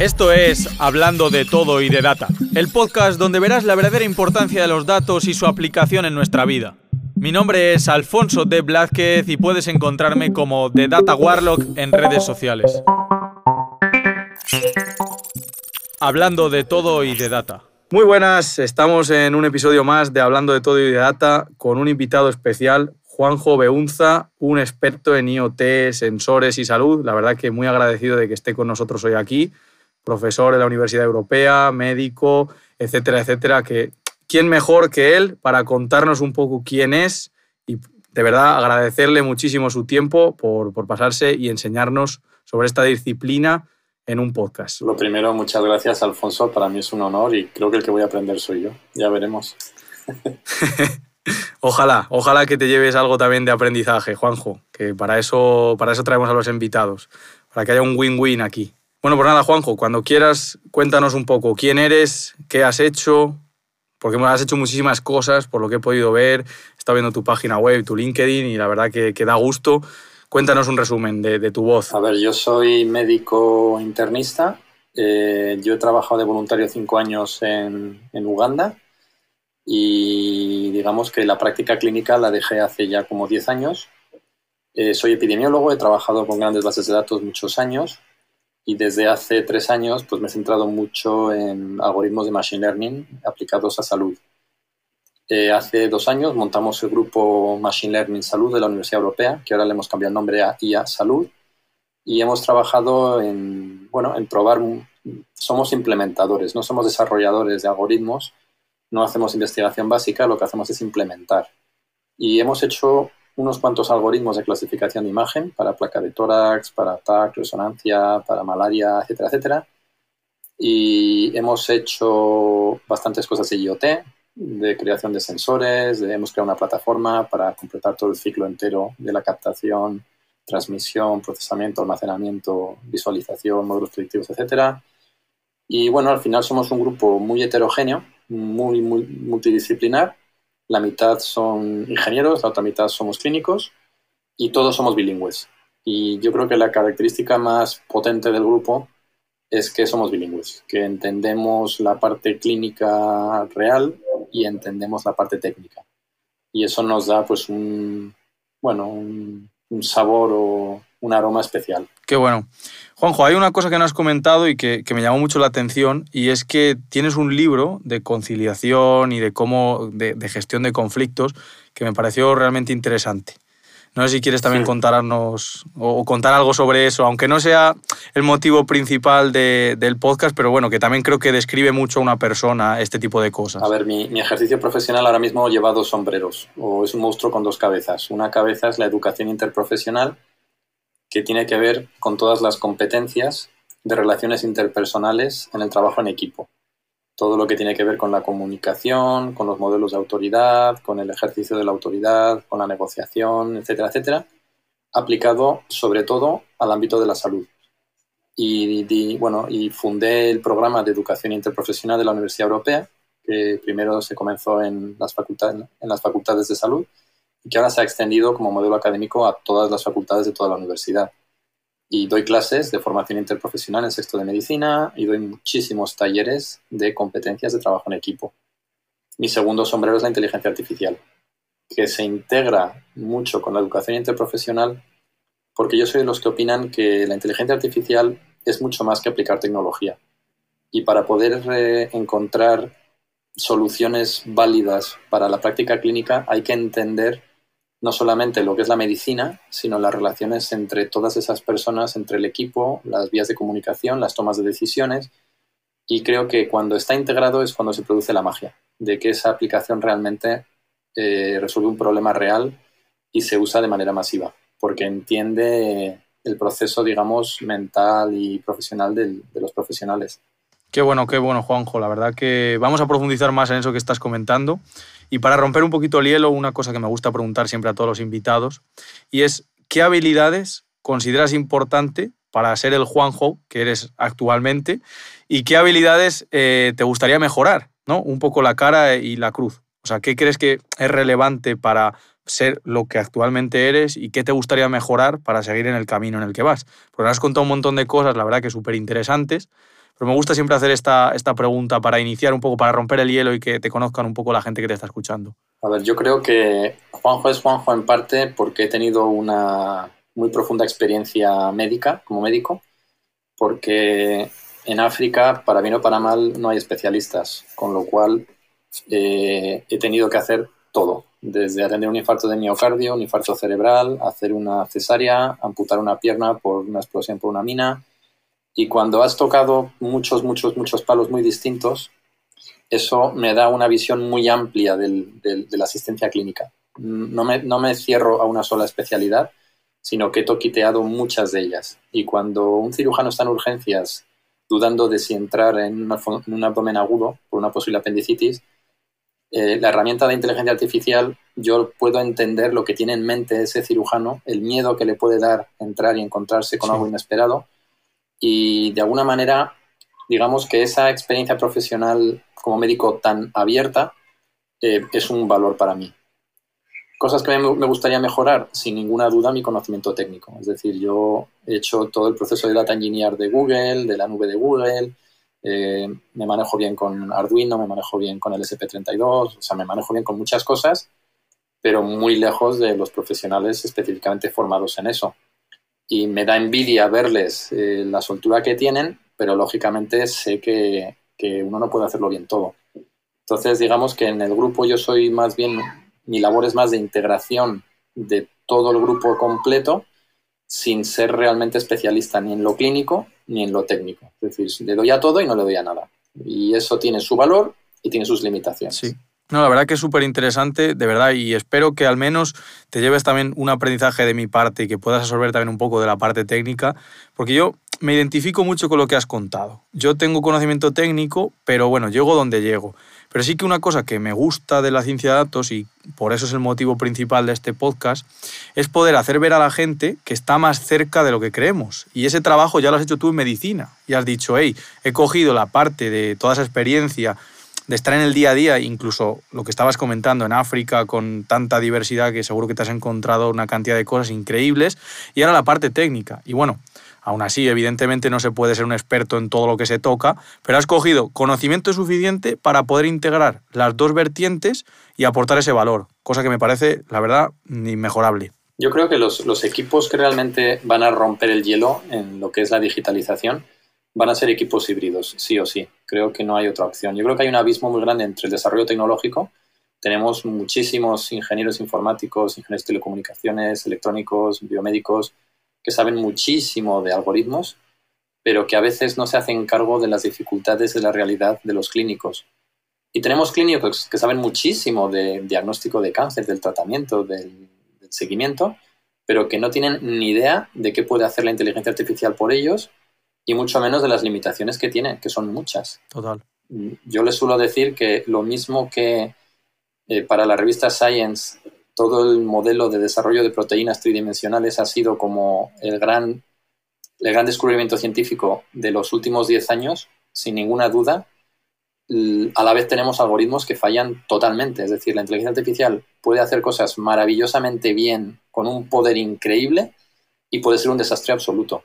Esto es Hablando de todo y de data, el podcast donde verás la verdadera importancia de los datos y su aplicación en nuestra vida. Mi nombre es Alfonso de Blázquez y puedes encontrarme como The Data Warlock en redes sociales. Hablando de todo y de data. Muy buenas, estamos en un episodio más de Hablando de todo y de data con un invitado especial, Juanjo Beunza, un experto en IoT, sensores y salud. La verdad que muy agradecido de que esté con nosotros hoy aquí profesor de la Universidad Europea, médico, etcétera, etcétera, que quién mejor que él para contarnos un poco quién es y de verdad agradecerle muchísimo su tiempo por, por pasarse y enseñarnos sobre esta disciplina en un podcast. Lo primero, muchas gracias, Alfonso. Para mí es un honor y creo que el que voy a aprender soy yo. Ya veremos. ojalá, ojalá que te lleves algo también de aprendizaje, Juanjo, que para eso, para eso traemos a los invitados, para que haya un win-win aquí. Bueno, pues nada, Juanjo, cuando quieras, cuéntanos un poco quién eres, qué has hecho, porque has hecho muchísimas cosas, por lo que he podido ver, he estado viendo tu página web, tu LinkedIn, y la verdad que, da gusto. Cuéntanos un resumen de, tu voz. A ver, yo soy médico internista. Eh, yo he trabajado de voluntario cinco años en, Uganda y digamos que la práctica clínica la dejé hace ya como diez años. Eh, soy epidemiólogo, he trabajado con grandes bases de datos muchos años y desde hace tres años pues me he centrado mucho en algoritmos de Machine Learning aplicados a salud. Eh, hace dos años montamos el grupo Machine Learning Salud de la Universidad Europea, que ahora le hemos cambiado el nombre a IA Salud, y hemos trabajado en, bueno, en probar, somos implementadores, no somos desarrolladores de algoritmos, no hacemos investigación básica, lo que hacemos es implementar. Y hemos hecho unos cuantos algoritmos de clasificación de imagen para placa de tórax, para TAC, resonancia, para malaria, etcétera, etcétera. Y hemos hecho bastantes cosas de IoT, de creación de sensores, hemos creado una plataforma para completar todo el ciclo entero de la captación, transmisión, procesamiento, almacenamiento, visualización, módulos predictivos, etcétera. Y bueno, al final somos un grupo muy heterogéneo, muy multidisciplinar, la mitad son ingenieros, la otra mitad somos clínicos y todos somos bilingües. Y yo creo que la característica más potente del grupo es que somos bilingües, que entendemos la parte clínica real y entendemos la parte técnica. Y eso nos da pues un, bueno, un, sabor o un aroma especial. Qué bueno. Juanjo, hay una cosa que no has comentado y que, me llamó mucho la atención y es que tienes un libro de conciliación y de cómo de, gestión de conflictos que me pareció realmente interesante. No sé si quieres también contarnos o, contar algo sobre eso, aunque no sea el motivo principal del podcast, pero bueno, que también creo que describe mucho a una persona este tipo de cosas. A ver, mi, mi ejercicio profesional ahora mismo lleva dos sombreros, o es un monstruo con dos cabezas. Una cabeza es la educación interprofesional que tiene que ver con todas las competencias de relaciones interpersonales en el trabajo en equipo. Todo lo que tiene que ver con la comunicación, con los modelos de autoridad, con el ejercicio de la autoridad, con la negociación, etcétera, etcétera, aplicado sobre todo al ámbito de la salud. Y, bueno, y fundé el programa de educación interprofesional de la Universidad Europea, que primero se comenzó en las, facultades, en las facultades de salud que ahora se ha extendido como modelo académico a todas las facultades de toda la universidad. Y doy clases de formación interprofesional en sexto de medicina y doy muchísimos talleres de competencias de trabajo en equipo. Mi segundo sombrero es la inteligencia artificial, que se integra mucho con la educación interprofesional porque yo soy de los que opinan que la inteligencia artificial es mucho más que aplicar tecnología. Y para poder eh, encontrar soluciones válidas para la práctica clínica hay que entender no solamente lo que es la medicina, sino las relaciones entre todas esas personas, entre el equipo, las vías de comunicación, las tomas de decisiones. Y creo que cuando está integrado es cuando se produce la magia, de que esa aplicación realmente eh, resuelve un problema real y se usa de manera masiva, porque entiende el proceso, digamos, mental y profesional de los profesionales. Qué bueno, qué bueno, Juanjo. La verdad que vamos a profundizar más en eso que estás comentando. Y para romper un poquito el hielo, una cosa que me gusta preguntar siempre a todos los invitados, y es, ¿qué habilidades consideras importante para ser el Juanjo que eres actualmente? ¿Y qué habilidades eh, te gustaría mejorar? ¿no? Un poco la cara y la cruz. O sea, ¿qué crees que es relevante para ser lo que actualmente eres y qué te gustaría mejorar para seguir en el camino en el que vas? Porque has contado un montón de cosas, la verdad que súper interesantes, Pero me gusta siempre hacer esta, esta pregunta para iniciar un poco, para romper el hielo y que te conozcan un poco la gente que te está escuchando. A ver, yo creo que Juanjo es Juanjo en parte porque he tenido una muy profunda experiencia médica, como médico, porque en África, para bien o para mal, no hay especialistas, con lo cual eh, he tenido que hacer todo, desde atender un infarto de miocardio, un infarto cerebral, hacer una cesárea, amputar una pierna por una explosión por una mina. Y cuando has tocado muchos, muchos, muchos palos muy distintos, eso me da una visión muy amplia del, de la asistencia clínica. No me, no me cierro a una sola especialidad, sino que he toquiteado muchas de ellas. Y cuando un cirujano está en urgencias dudando de si entrar en, en un abdomen agudo por una posible apendicitis, eh, la herramienta de inteligencia artificial, yo puedo entender lo que tiene en mente ese cirujano, el miedo que le puede dar entrar y encontrarse con algo inesperado. Y de alguna manera, digamos que esa experiencia profesional como médico tan abierta eh, es un valor para mí. Cosas que me gustaría mejorar, sin ninguna duda, mi conocimiento técnico. Es decir, yo he hecho todo el proceso de data engineer de Google, de la nube de Google, eh, me manejo bien con Arduino, me manejo bien con el SP32, o sea, me manejo bien con muchas cosas, pero muy lejos de los profesionales específicamente formados en eso. Y me da envidia verles eh, la soltura que tienen, pero lógicamente sé que, que uno no puede hacerlo bien todo. Entonces, digamos que en el grupo yo soy más bien, mi labor es más de integración de todo el grupo completo sin ser realmente especialista ni en lo clínico ni en lo técnico. Es decir, le doy a todo y no le doy a nada. Y eso tiene su valor y tiene sus limitaciones. Sí. No, la verdad que es súper interesante, de verdad, y espero que al menos te lleves también un aprendizaje de mi parte y que puedas absorber también un poco de la parte técnica, porque yo me identifico mucho con lo que has contado. Yo tengo conocimiento técnico, pero bueno, llego donde llego. Pero sí que una cosa que me gusta de la ciencia de datos, y por eso es el motivo principal de este podcast, es poder hacer ver a la gente que está más cerca de lo que creemos. Y ese trabajo ya lo has hecho tú en medicina. Y has dicho, hey, he cogido la parte de toda esa experiencia de estar en el día a día, incluso lo que estabas comentando en África con tanta diversidad que seguro que te has encontrado una cantidad de cosas increíbles, y ahora la parte técnica. Y bueno, Aún así, evidentemente no se puede ser un experto en todo lo que se toca, pero has cogido conocimiento suficiente para poder integrar las dos vertientes y aportar ese valor, cosa que me parece, la verdad, inmejorable. Yo creo que los, los equipos que realmente van a romper el hielo en lo que es la digitalización van a ser equipos híbridos, sí o sí. Creo que no hay otra opción. Yo creo que hay un abismo muy grande entre el desarrollo tecnológico. Tenemos muchísimos ingenieros informáticos, ingenieros de telecomunicaciones, electrónicos, biomédicos, que saben muchísimo de algoritmos, pero que a veces no se hacen cargo de las dificultades de la realidad de los clínicos. Y tenemos clínicos que saben muchísimo de diagnóstico de cáncer, del tratamiento, del, seguimiento, pero que no tienen ni idea de qué puede hacer la inteligencia artificial por ellos y mucho menos de las limitaciones que tiene, que son muchas. Total. Yo les suelo decir que lo mismo que eh, para la revista Science todo el modelo de desarrollo de proteínas tridimensionales ha sido como el gran, el gran descubrimiento científico de los últimos 10 años, sin ninguna duda. A la vez tenemos algoritmos que fallan totalmente, es decir, la inteligencia artificial puede hacer cosas maravillosamente bien con un poder increíble y puede ser un desastre absoluto.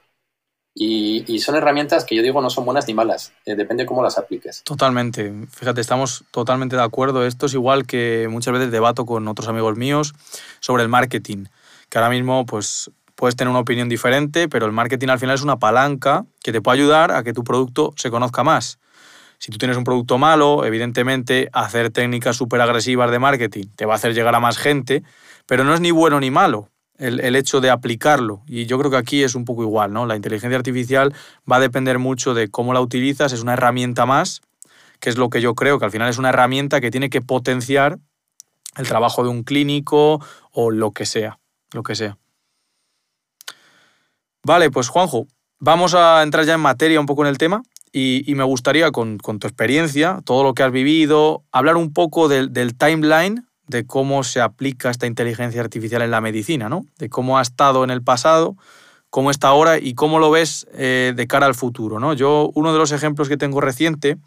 Y, son herramientas que yo digo no son buenas ni malas, eh, depende cómo las apliques. Totalmente, fíjate, estamos totalmente de acuerdo. Esto es igual que muchas veces debato con otros amigos míos sobre el marketing, que ahora mismo pues puedes tener una opinión diferente, pero el marketing al final es una palanca que te puede ayudar a que tu producto se conozca más. Si tú tienes un producto malo, evidentemente hacer técnicas súper agresivas de marketing te va a hacer llegar a más gente, pero no es ni bueno ni malo el, hecho de aplicarlo. Y yo creo que aquí es un poco igual, ¿no? La inteligencia artificial va a depender mucho de cómo la utilizas, es una herramienta más, que es lo que yo creo, que al final es una herramienta que tiene que potenciar el trabajo de un clínico o lo que sea, lo que sea. Vale, pues Juanjo, vamos a entrar ya en materia un poco en el tema y, me gustaría con, tu experiencia, todo lo que has vivido, hablar un poco del, del timeline de cómo se aplica esta inteligencia artificial en la medicina, ¿no? De cómo ha estado en el pasado, cómo está ahora y cómo lo ves eh, de cara al futuro, ¿no? Yo, uno de los ejemplos que tengo reciente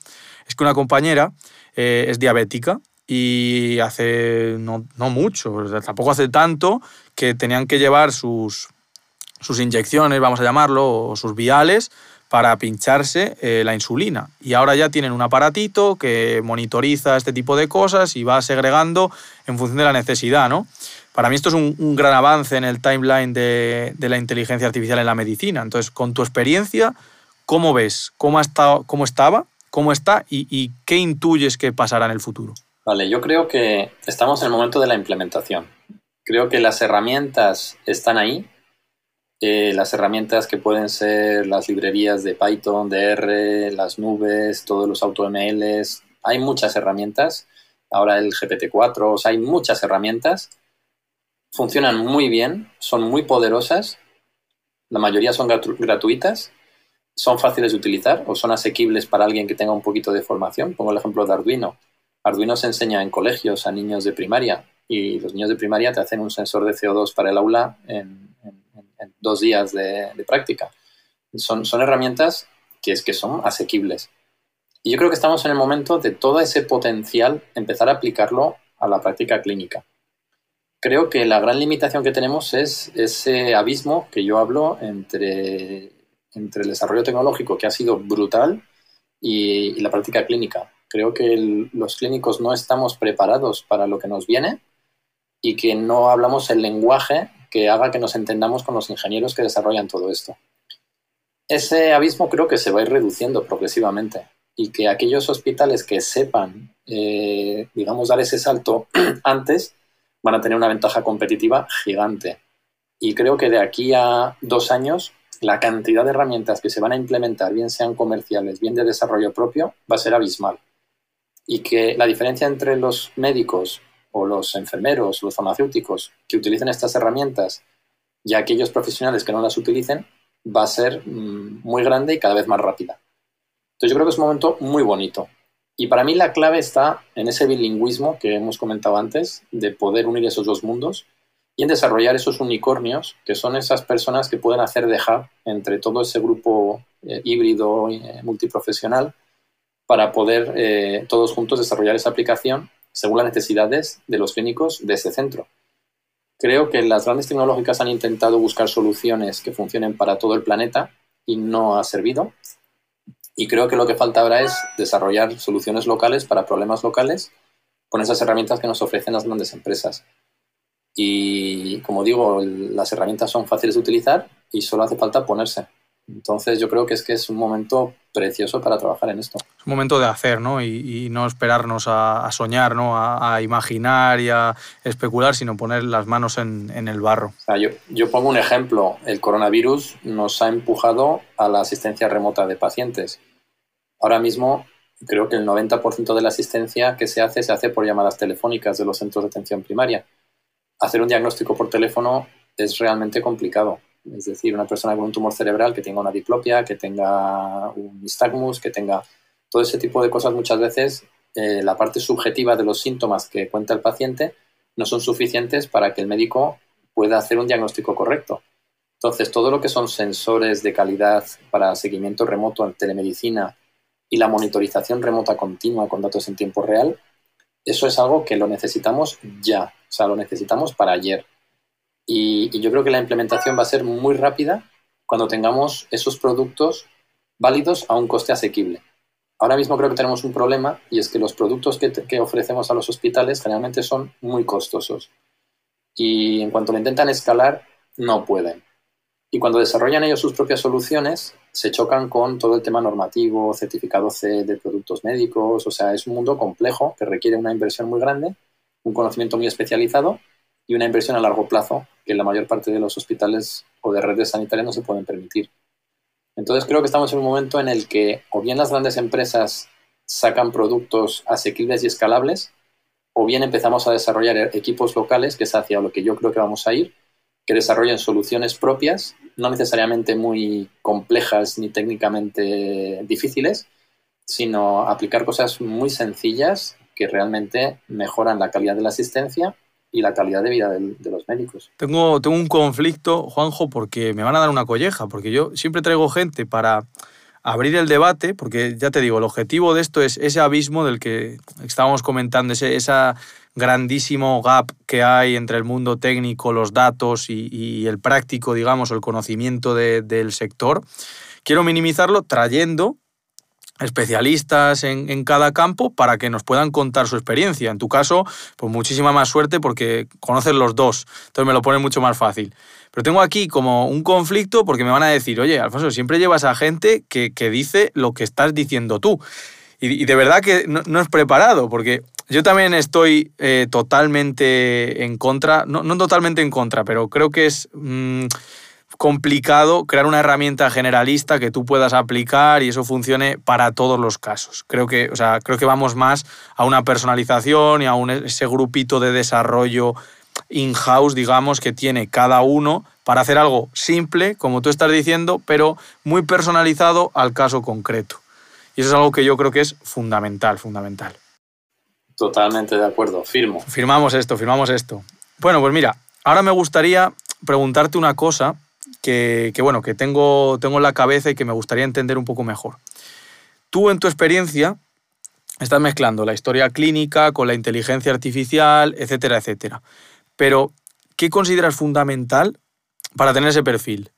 es que una compañera eh, es diabética y hace no, mucho, tampoco hace tanto, que tenían que llevar sus, sus inyecciones, vamos a llamarlo, o sus viales, para pincharse eh, la insulina. Y ahora ya tienen un aparatito que monitoriza este tipo de cosas y va segregando en función de la necesidad, ¿no? Para mí esto es un, gran avance en el timeline de, la inteligencia artificial en la medicina. Entonces, con tu experiencia, ¿cómo ves? ¿Cómo, cómo estaba? ¿Cómo está? Y, y qué intuyes que pasará en el futuro? Vale, yo creo que estamos en el momento de la implementación. Creo que las herramientas están ahí, eh, las herramientas que pueden ser las librerías de Python, de R, las nubes, todos los AutoMLs, hay muchas herramientas. Ahora el GPT-4, o sea, hay muchas herramientas. Funcionan muy bien, son muy poderosas. La mayoría son gratuitas, son fáciles de utilizar o son asequibles para alguien que tenga un poquito de formación. Pongo el ejemplo de Arduino. Arduino se enseña en colegios a niños de primaria y los niños de primaria te hacen un sensor de CO2 para el aula en en dos días de, práctica. Son, son herramientas que, es, que son asequibles. Y yo creo que estamos en el momento de todo ese potencial empezar a aplicarlo a la práctica clínica. Creo que la gran limitación que tenemos es ese abismo que yo hablo entre, entre el desarrollo tecnológico, que ha sido brutal, y, la práctica clínica. Creo que los clínicos no estamos preparados para lo que nos viene y que no hablamos el lenguaje que haga que nos entendamos con los ingenieros que desarrollan todo esto. Ese abismo creo que se va a ir reduciendo progresivamente y que aquellos hospitales que sepan, eh, digamos, dar ese salto antes, van a tener una ventaja competitiva gigante. Y creo que de aquí a dos años, la cantidad de herramientas que se van a implementar, bien sean comerciales, bien de desarrollo propio, va a ser abismal. Y que la diferencia entre los médicos o los enfermeros, los farmacéuticos que utilicen estas herramientas y aquellos profesionales que no las utilicen, va a ser mm, muy grande y cada vez más rápida. Entonces yo creo que es un momento muy bonito. Y para mí la clave está en ese bilingüismo que hemos comentado antes, de poder unir esos dos mundos y en desarrollar esos unicornios, que son esas personas que pueden hacer de hub entre todo ese grupo eh, híbrido eh, multiprofesional para poder eh, todos juntos desarrollar esa aplicación según las necesidades de los clínicos de ese centro. Creo que las grandes tecnológicas han intentado buscar soluciones que funcionen para todo el planeta y no ha servido. Y creo que lo que falta ahora es desarrollar soluciones locales para problemas locales con esas herramientas que nos ofrecen las grandes empresas. Y como digo, las herramientas son fáciles de utilizar y solo hace falta ponerse. Entonces yo creo que es que es un momento precioso para trabajar en esto. Es un momento de hacer, ¿no? Y, no esperarnos a, soñar, ¿no? A, imaginar y a especular, sino poner las manos en, el barro. yo, yo, pongo un ejemplo. El coronavirus nos ha empujado a la asistencia remota de pacientes. Ahora mismo creo que el 90% de la asistencia que se hace se hace por llamadas telefónicas de los centros de atención primaria. Hacer un diagnóstico por teléfono es realmente complicado es decir, una persona con un tumor cerebral que tenga una diplopia, que tenga un nistagmus, que tenga todo ese tipo de cosas, muchas veces eh, la parte subjetiva de los síntomas que cuenta el paciente no son suficientes para que el médico pueda hacer un diagnóstico correcto. Entonces, todo lo que son sensores de calidad para seguimiento remoto en telemedicina y la monitorización remota continua con datos en tiempo real, eso es algo que lo necesitamos ya, o sea, lo necesitamos para ayer. Y, yo creo que la implementación va a ser muy rápida cuando tengamos esos productos válidos a un coste asequible. Ahora mismo creo que tenemos un problema y es que los productos que, que, ofrecemos a los hospitales generalmente son muy costosos. Y en cuanto lo intentan escalar, no pueden. Y cuando desarrollan ellos sus propias soluciones, se chocan con todo el tema normativo, certificado C de productos médicos. O sea, es un mundo complejo que requiere una inversión muy grande, un conocimiento muy especializado y una inversión a largo plazo que la mayor parte de los hospitales o de redes sanitarias no se pueden permitir. Entonces creo que estamos en un momento en el que o bien las grandes empresas sacan productos asequibles y escalables, o bien empezamos a desarrollar equipos locales, que es hacia lo que yo creo que vamos a ir, que desarrollen soluciones propias, no necesariamente muy complejas ni técnicamente difíciles, sino aplicar cosas muy sencillas que realmente mejoran la calidad de la asistencia y la calidad de vida de, los médicos. Tengo, tengo un conflicto, Juanjo, porque me van a dar una colleja, porque yo siempre traigo gente para abrir el debate, porque ya te digo, el objetivo de esto es ese abismo del que estábamos comentando, ese esa grandísimo gap que hay entre el mundo técnico, los datos y, el práctico, digamos, el conocimiento del sector quiero minimizarlo trayendo especialistas en, cada campo para que nos puedan contar su experiencia. En tu caso, pues muchísima más suerte porque conoces los dos, entonces me lo pone mucho más fácil. Pero tengo aquí como un conflicto porque me van a decir, oye, Alfonso, siempre llevas a gente que, dice lo que estás diciendo tú. Y, de verdad que no, es preparado, porque yo también estoy eh, totalmente en contra, no, totalmente en contra, pero creo que es... Mm, complicado crear una herramienta generalista que tú puedas aplicar y eso funcione para todos los casos. Creo que, o sea, creo que vamos más a una personalización y a un, ese grupito de desarrollo in-house, digamos, que tiene cada uno para hacer algo simple, como tú estás diciendo, pero muy personalizado al caso concreto. Y eso es algo que yo creo que es fundamental, fundamental. Totalmente de acuerdo, firmo. Firmamos esto, firmamos esto. Bueno, pues mira, ahora me gustaría preguntarte una cosa que, bueno, que tengo, tengo en la cabeza y que me gustaría entender un poco mejor. Tú, en tu experiencia, estás mezclando la historia clínica con la inteligencia artificial, etcétera, etcétera. Pero, ¿qué consideras fundamental para tener ese perfil?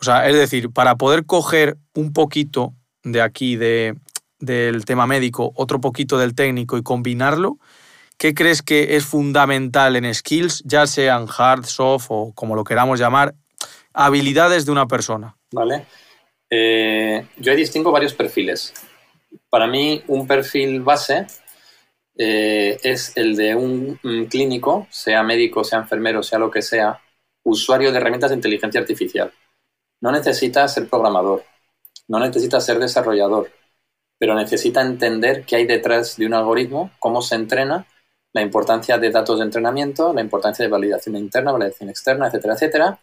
O sea, es decir, para poder coger un poquito de aquí de, del tema médico, otro poquito del técnico y combinarlo, ¿qué crees que es fundamental en skills, ya sean hard, soft o como lo queramos llamar, habilidades de una persona? Vale. Eh, yo distingo varios perfiles. Para mí, un perfil base eh, es el de un, clínico, sea médico, sea enfermero, sea lo que sea, usuario de herramientas de inteligencia artificial. No necesita ser programador, no necesita ser desarrollador, pero necesita entender qué hay detrás de un algoritmo, cómo se entrena, la importancia de datos de entrenamiento, la importancia de validación interna, validación externa, etcétera, etcétera,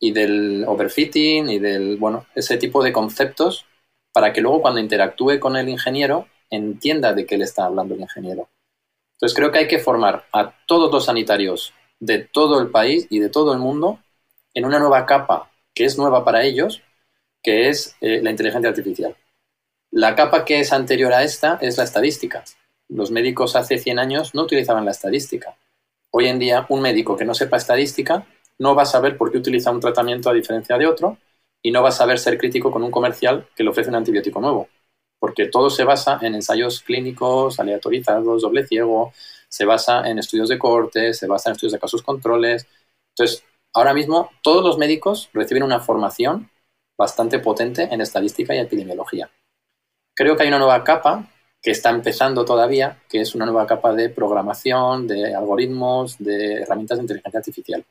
y del overfitting y del, bueno, ese tipo de conceptos para que luego cuando interactúe con el ingeniero entienda de qué le está hablando el ingeniero. Entonces creo que hay que formar a todos los sanitarios de todo el país y de todo el mundo en una nueva capa que es nueva para ellos, que es eh, la inteligencia artificial. La capa que es anterior a esta es la estadística. Los médicos hace 100 años no utilizaban la estadística. Hoy en día un médico que no sepa estadística no va a saber por qué utiliza un tratamiento a diferencia de otro y no va a saber ser crítico con un comercial que le ofrece un antibiótico nuevo, porque todo se basa en ensayos clínicos aleatorizados, doble ciego, se basa en estudios de corte, se basa en estudios de casos controles. Entonces, ahora mismo todos los médicos reciben una formación bastante potente en estadística y epidemiología. Creo que hay una nueva capa que está empezando todavía, que es una nueva capa de programación, de algoritmos, de herramientas de inteligencia artificial.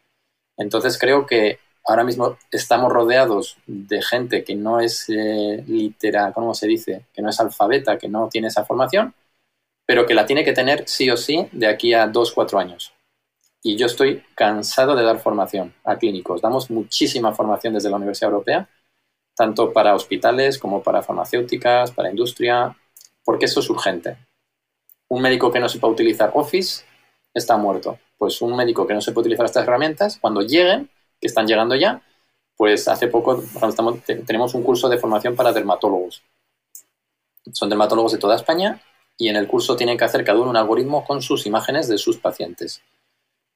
Entonces creo que ahora mismo estamos rodeados de gente que no es eh, litera, ¿cómo se dice? Que no es alfabeta, que no tiene esa formación, pero que la tiene que tener sí o sí de aquí a dos, cuatro años. Y yo estoy cansado de dar formación a clínicos. Damos muchísima formación desde la Universidad Europea, tanto para hospitales como para farmacéuticas, para industria, porque eso es urgente. Un médico que no sepa utilizar Office está muerto pues un médico que no se puede utilizar estas herramientas, cuando lleguen, que están llegando ya, pues hace poco tenemos un curso de formación para dermatólogos. Son dermatólogos de toda España y en el curso tienen que hacer cada uno un algoritmo con sus imágenes de sus pacientes.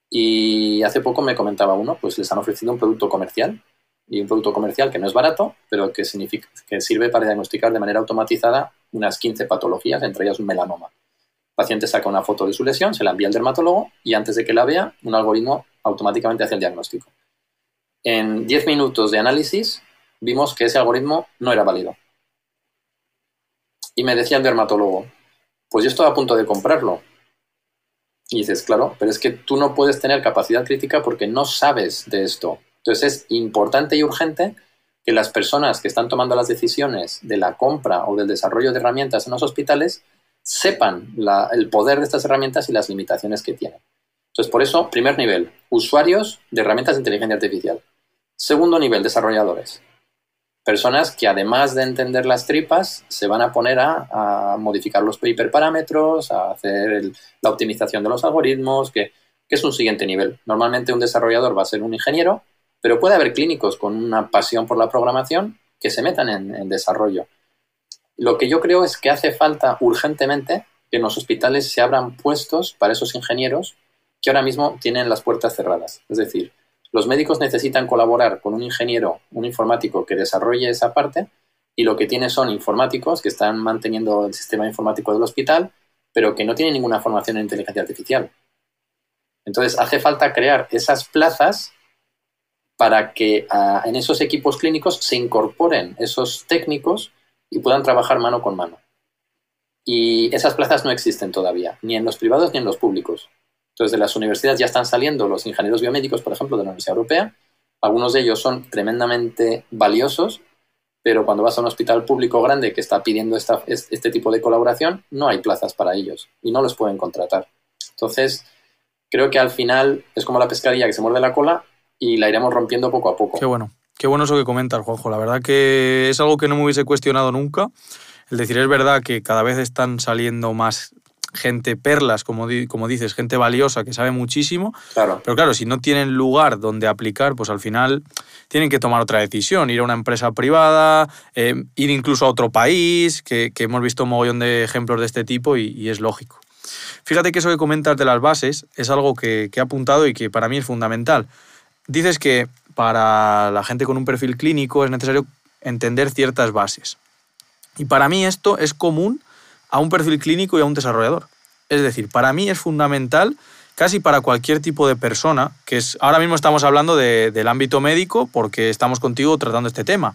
Y hace poco me comentaba uno, pues les han ofrecido un producto comercial y un producto comercial que no es barato, pero que, significa, que sirve para diagnosticar de manera automatizada unas 15 patologías, entre ellas un melanoma paciente saca una foto de su lesión, se la envía al dermatólogo y antes de que la vea, un algoritmo automáticamente hace el diagnóstico. En 10 minutos de análisis vimos que ese algoritmo no era válido. Y me decía el dermatólogo, pues yo estoy a punto de comprarlo. Y dices, claro, pero es que tú no puedes tener capacidad crítica porque no sabes de esto. Entonces es importante y urgente que las personas que están tomando las decisiones de la compra o del desarrollo de herramientas en los hospitales sepan el poder de estas herramientas y las limitaciones que tienen. Entonces, por eso, primer nivel, usuarios de herramientas de inteligencia artificial. Segundo nivel, desarrolladores. Personas que además de entender las tripas, se van a poner a, modificar los hiperparámetros, a hacer la optimización de los algoritmos, que, es un siguiente nivel. Normalmente un desarrollador va a ser un ingeniero, pero puede haber clínicos con una pasión por la programación que se metan en desarrollo. Lo que yo creo es que hace falta urgentemente que en los hospitales se abran puestos para esos ingenieros que ahora mismo tienen las puertas cerradas. Es decir, los médicos necesitan colaborar con un ingeniero, un informático que desarrolle esa parte, y lo que tiene son informáticos que están manteniendo el sistema informático del hospital, pero que no tienen ninguna formación en inteligencia artificial. Entonces, hace falta crear esas plazas para que ah, en esos equipos clínicos se incorporen esos técnicos y puedan trabajar mano con mano. Y esas plazas no existen todavía, ni en los privados ni en los públicos. Entonces, de las universidades ya están saliendo los ingenieros biomédicos, por ejemplo, de la Universidad Europea. Algunos de ellos son tremendamente valiosos, pero cuando vas a un hospital público grande que está pidiendo este tipo de colaboración, no hay plazas para ellos y no los pueden contratar. Entonces, creo que al final es como la pescadilla que se muerde la cola y la iremos rompiendo poco a poco. Qué bueno, qué bueno eso que comentas, Juanjo. La verdad que es algo que no me hubiese cuestionado nunca. El decir, es verdad que cada vez están saliendo más gente perlas, como, como dices, gente valiosa que sabe muchísimo. Claro. Pero claro, si no tienen lugar donde aplicar, pues al final tienen que tomar otra decisión, ir a una empresa privada, eh, ir incluso a otro país, que, hemos visto un mogollón de ejemplos de este tipo y, es lógico. Fíjate que eso que comentas de las bases es algo que, que he apuntado y que para mí es fundamental. Dices que para la gente con un perfil clínico es necesario entender ciertas bases. Y para mí esto es común a un perfil clínico y a un desarrollador. Es decir, para mí es fundamental casi para cualquier tipo de persona, que es, ahora mismo estamos hablando del ámbito médico porque estamos contigo tratando este tema,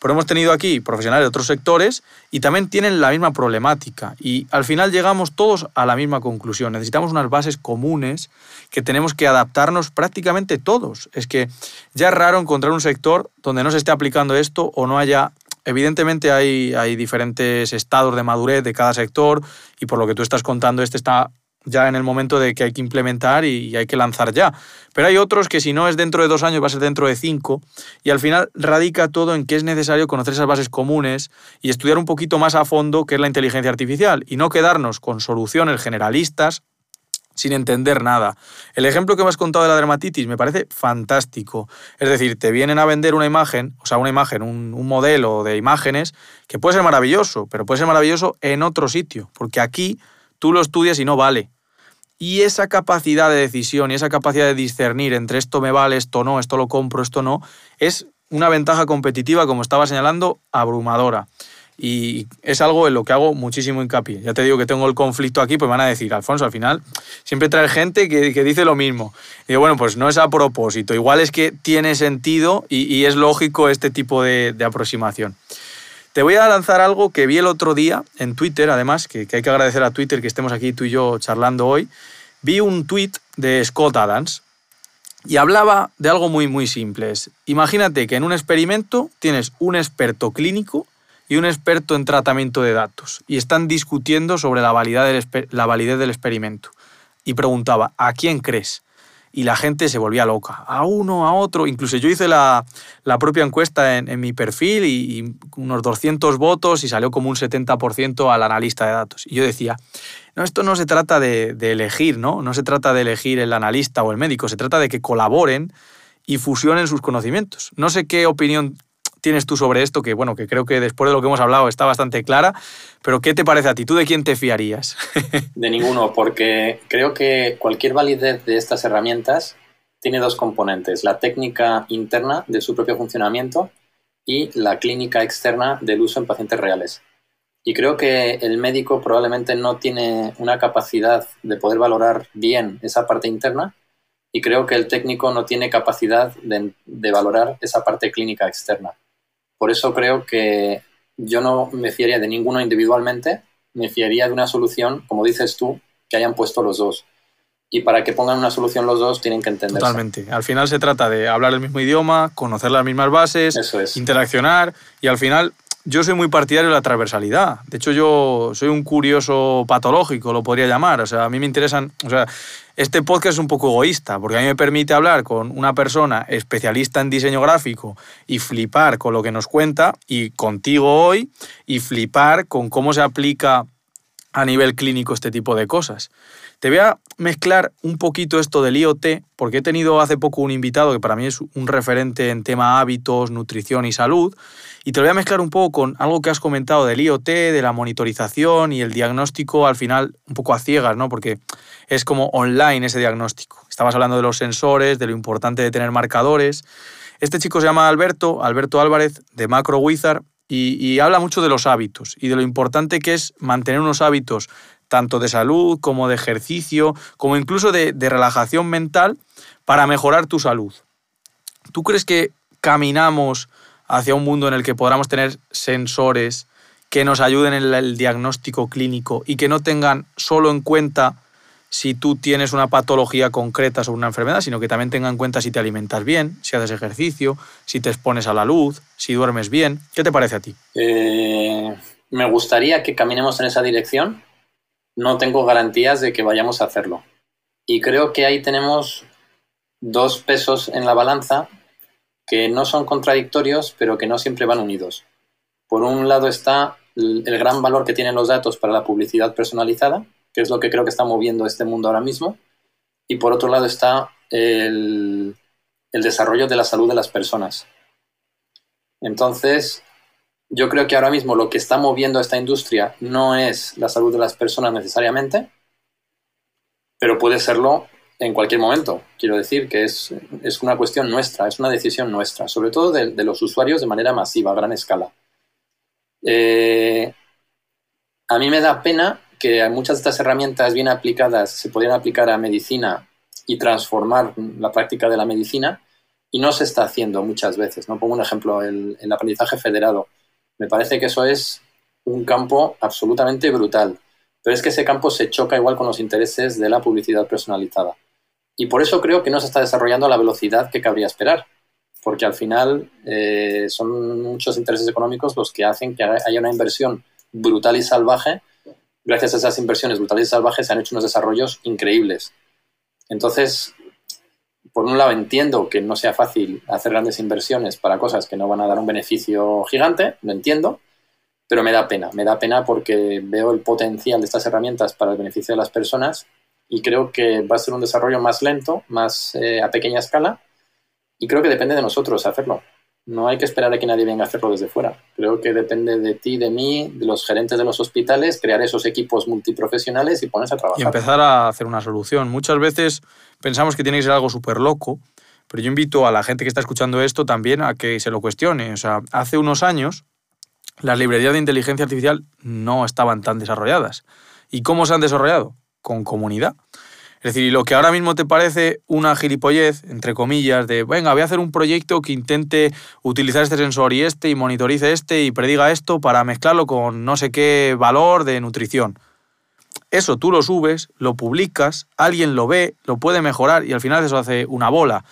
pero hemos tenido aquí profesionales de otros sectores y también tienen la misma problemática y al final llegamos todos a la misma conclusión. Necesitamos unas bases comunes que tenemos que adaptarnos prácticamente todos. Es que ya es raro encontrar un sector donde no se esté aplicando esto o no haya Evidentemente hay, hay diferentes estados de madurez de cada sector y por lo que tú estás contando, este está ya en el momento de que hay que implementar y, hay que lanzar ya. Pero hay otros que si no es dentro de dos años va a ser dentro de cinco y al final radica todo en que es necesario conocer esas bases comunes y estudiar un poquito más a fondo qué es la inteligencia artificial y no quedarnos con soluciones generalistas sin entender nada. El ejemplo que me has contado de la dermatitis me parece fantástico. Es decir, te vienen a vender una imagen, o sea, una imagen, un, modelo de imágenes que puede ser maravilloso, pero puede ser maravilloso en otro sitio, porque aquí tú lo estudias y no vale. Y esa capacidad de decisión y esa capacidad de discernir entre esto me vale, esto no, esto lo compro, esto no, es una ventaja competitiva, como estaba señalando, abrumadora y es algo en lo que hago muchísimo hincapié. Ya te digo que tengo el conflicto aquí, pues me van a decir, Alfonso, al final siempre trae gente que, que dice lo mismo. Y bueno, pues no es a propósito, igual es que tiene sentido y, es lógico este tipo de, aproximación. Te voy a lanzar algo que vi el otro día en Twitter, además, que, hay que agradecer a Twitter que estemos aquí tú y yo charlando hoy. Vi un tweet de Scott Adams, y hablaba de algo muy, muy simple. Imagínate que en un experimento tienes un experto clínico y un experto en tratamiento de datos y están discutiendo sobre la validez del, la validez del experimento. Y preguntaba, ¿a quién crees? Y la gente se volvía loca, a uno, a otro. Incluso yo hice la, propia encuesta en, mi perfil y, unos 200 votos y salió como un 70% al analista de datos. Y yo decía, no, esto no se trata de, de elegir, ¿no? No se trata de elegir el analista o el médico, se trata de que colaboren y fusionen sus conocimientos. No sé qué opinión tienes tú sobre esto, que bueno, que creo que después de lo que hemos hablado está bastante clara, pero ¿qué te parece a ti? ¿Tú de quién te fiarías? de ninguno, porque creo que cualquier validez de estas herramientas tiene dos componentes, la técnica interna de su propio funcionamiento y la clínica externa del uso en pacientes reales. Y creo que el médico probablemente no tiene una capacidad de poder valorar bien esa parte interna y creo que el técnico no tiene capacidad de, de valorar esa parte clínica externa. Por eso creo que yo no me fiaría de ninguno individualmente, me fiaría de una solución, como dices tú, que hayan puesto los dos. Y para que pongan una solución los dos, tienen que entender. Totalmente. Al final se trata de hablar el mismo idioma, conocer las mismas bases, interaccionar y al final yo soy muy partidario de la transversalidad. De hecho, yo soy un curioso patológico, lo podría llamar. O sea, a mí me interesan. O sea, este podcast es un poco egoísta, porque a mí me permite hablar con una persona especialista en diseño gráfico y flipar con lo que nos cuenta, y contigo hoy, y flipar con cómo se aplica a nivel clínico este tipo de cosas. Te voy a mezclar un poquito esto del IoT, porque he tenido hace poco un invitado que para mí es un referente en tema hábitos, nutrición y salud, y te lo voy a mezclar un poco con algo que has comentado del IoT, de la monitorización y el diagnóstico al final un poco a ciegas, ¿no? Porque es como online ese diagnóstico. Estabas hablando de los sensores, de lo importante de tener marcadores. Este chico se llama Alberto, Alberto Álvarez, de Macro Wizard, y, habla mucho de los hábitos y de lo importante que es mantener unos hábitos tanto de salud como de ejercicio, como incluso de, relajación mental para mejorar tu salud. ¿Tú crees que caminamos hacia un mundo en el que podamos tener sensores que nos ayuden en el diagnóstico clínico y que no tengan solo en cuenta si tú tienes una patología concreta sobre una enfermedad, sino que también tengan en cuenta si te alimentas bien, si haces ejercicio, si te expones a la luz, si duermes bien. ¿Qué te parece a ti? Eh, me gustaría que caminemos en esa dirección. No tengo garantías de que vayamos a hacerlo. Y creo que ahí tenemos dos pesos en la balanza que no son contradictorios, pero que no siempre van unidos. Por un lado está el gran valor que tienen los datos para la publicidad personalizada, que es lo que creo que está moviendo este mundo ahora mismo. Y por otro lado está el, desarrollo de la salud de las personas. Entonces, yo creo que ahora mismo lo que está moviendo esta industria no es la salud de las personas necesariamente, pero puede serlo en cualquier momento. Quiero decir que es, una cuestión nuestra, es una decisión nuestra, sobre todo de, los usuarios de manera masiva, a gran escala. Eh, a mí me da pena que muchas de estas herramientas bien aplicadas se podrían aplicar a medicina y transformar la práctica de la medicina y no se está haciendo muchas veces. No pongo un ejemplo, el, el aprendizaje federado. Me parece que eso es un campo absolutamente brutal, pero es que ese campo se choca igual con los intereses de la publicidad personalizada. Y por eso creo que no se está desarrollando a la velocidad que cabría esperar, porque al final eh, son muchos intereses económicos los que hacen que haya una inversión brutal y salvaje gracias a esas inversiones brutales y salvajes se han hecho unos desarrollos increíbles. Entonces, por un lado entiendo que no sea fácil hacer grandes inversiones para cosas que no van a dar un beneficio gigante, lo entiendo, pero me da pena, me da pena porque veo el potencial de estas herramientas para el beneficio de las personas y creo que va a ser un desarrollo más lento, más eh, a pequeña escala y creo que depende de nosotros hacerlo. No hay que esperar a que nadie venga a hacerlo desde fuera. Creo que depende de ti, de mí, de los gerentes de los hospitales, crear esos equipos multiprofesionales y ponerse a trabajar. Y empezar a hacer una solución. Muchas veces pensamos que tiene que ser algo súper loco, pero yo invito a la gente que está escuchando esto también a que se lo cuestione. O sea, hace unos años las librerías de inteligencia artificial no estaban tan desarrolladas. ¿Y cómo se han desarrollado? Con comunidad. Es decir, lo que ahora mismo te parece una gilipollez, entre comillas, de, venga, voy a hacer un proyecto que intente utilizar este sensor y este y monitorice este y prediga esto para mezclarlo con no sé qué valor de nutrición. Eso tú lo subes, lo publicas, alguien lo ve, lo puede mejorar y al final eso hace una bola.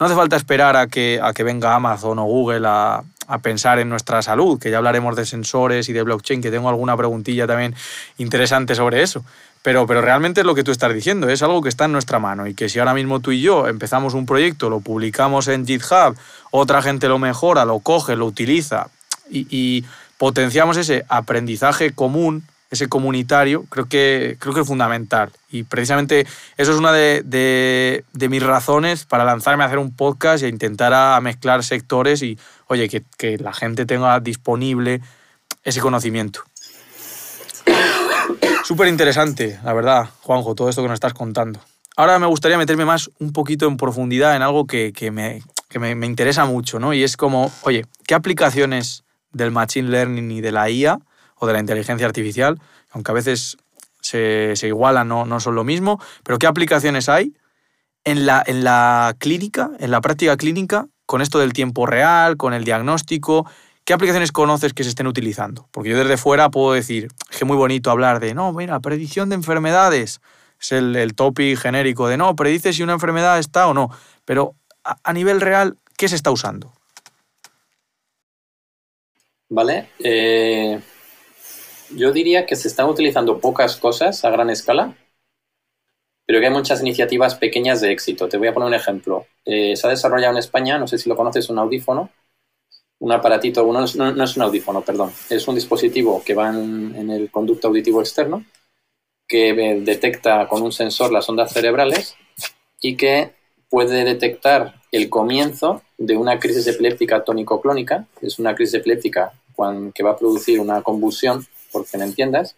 No hace falta esperar a que, a que venga Amazon o Google a, a pensar en nuestra salud, que ya hablaremos de sensores y de blockchain, que tengo alguna preguntilla también interesante sobre eso. Pero, pero realmente es lo que tú estás diciendo, es algo que está en nuestra mano y que si ahora mismo tú y yo empezamos un proyecto, lo publicamos en GitHub, otra gente lo mejora, lo coge, lo utiliza y, potenciamos ese aprendizaje común, ese comunitario, creo que, creo que es fundamental. Y precisamente eso es una de, de, mis razones para lanzarme a hacer un podcast e intentar a mezclar sectores y, oye, que, que la gente tenga disponible ese conocimiento. Súper interesante, la verdad, Juanjo, todo esto que nos estás contando. Ahora me gustaría meterme más un poquito en profundidad en algo que, me, me, interesa mucho, ¿no? Y es como, oye, ¿qué aplicaciones del Machine Learning y de la IA o de la inteligencia artificial, aunque a veces se, se igualan, no, no son lo mismo, pero qué aplicaciones hay en la, en la clínica, en la práctica clínica, con esto del tiempo real, con el diagnóstico ¿Qué aplicaciones conoces que se estén utilizando? Porque yo desde fuera puedo decir, es que muy bonito hablar de, no, mira, predicción de enfermedades. Es el, el topic genérico de, no, predice si una enfermedad está o no. Pero a, nivel real, ¿qué se está usando? Vale. Eh, yo diría que se están utilizando pocas cosas a gran escala, pero que hay muchas iniciativas pequeñas de éxito. Te voy a poner un ejemplo. Eh, se ha desarrollado en España, no sé si lo conoces, un audífono un aparatito, no es, un audífono, perdón, es un dispositivo que va en, el conducto auditivo externo que detecta con un sensor las ondas cerebrales y que puede detectar el comienzo de una crisis epiléptica tónico-clónica, es una crisis epiléptica que va a producir una convulsión, porque me entiendas,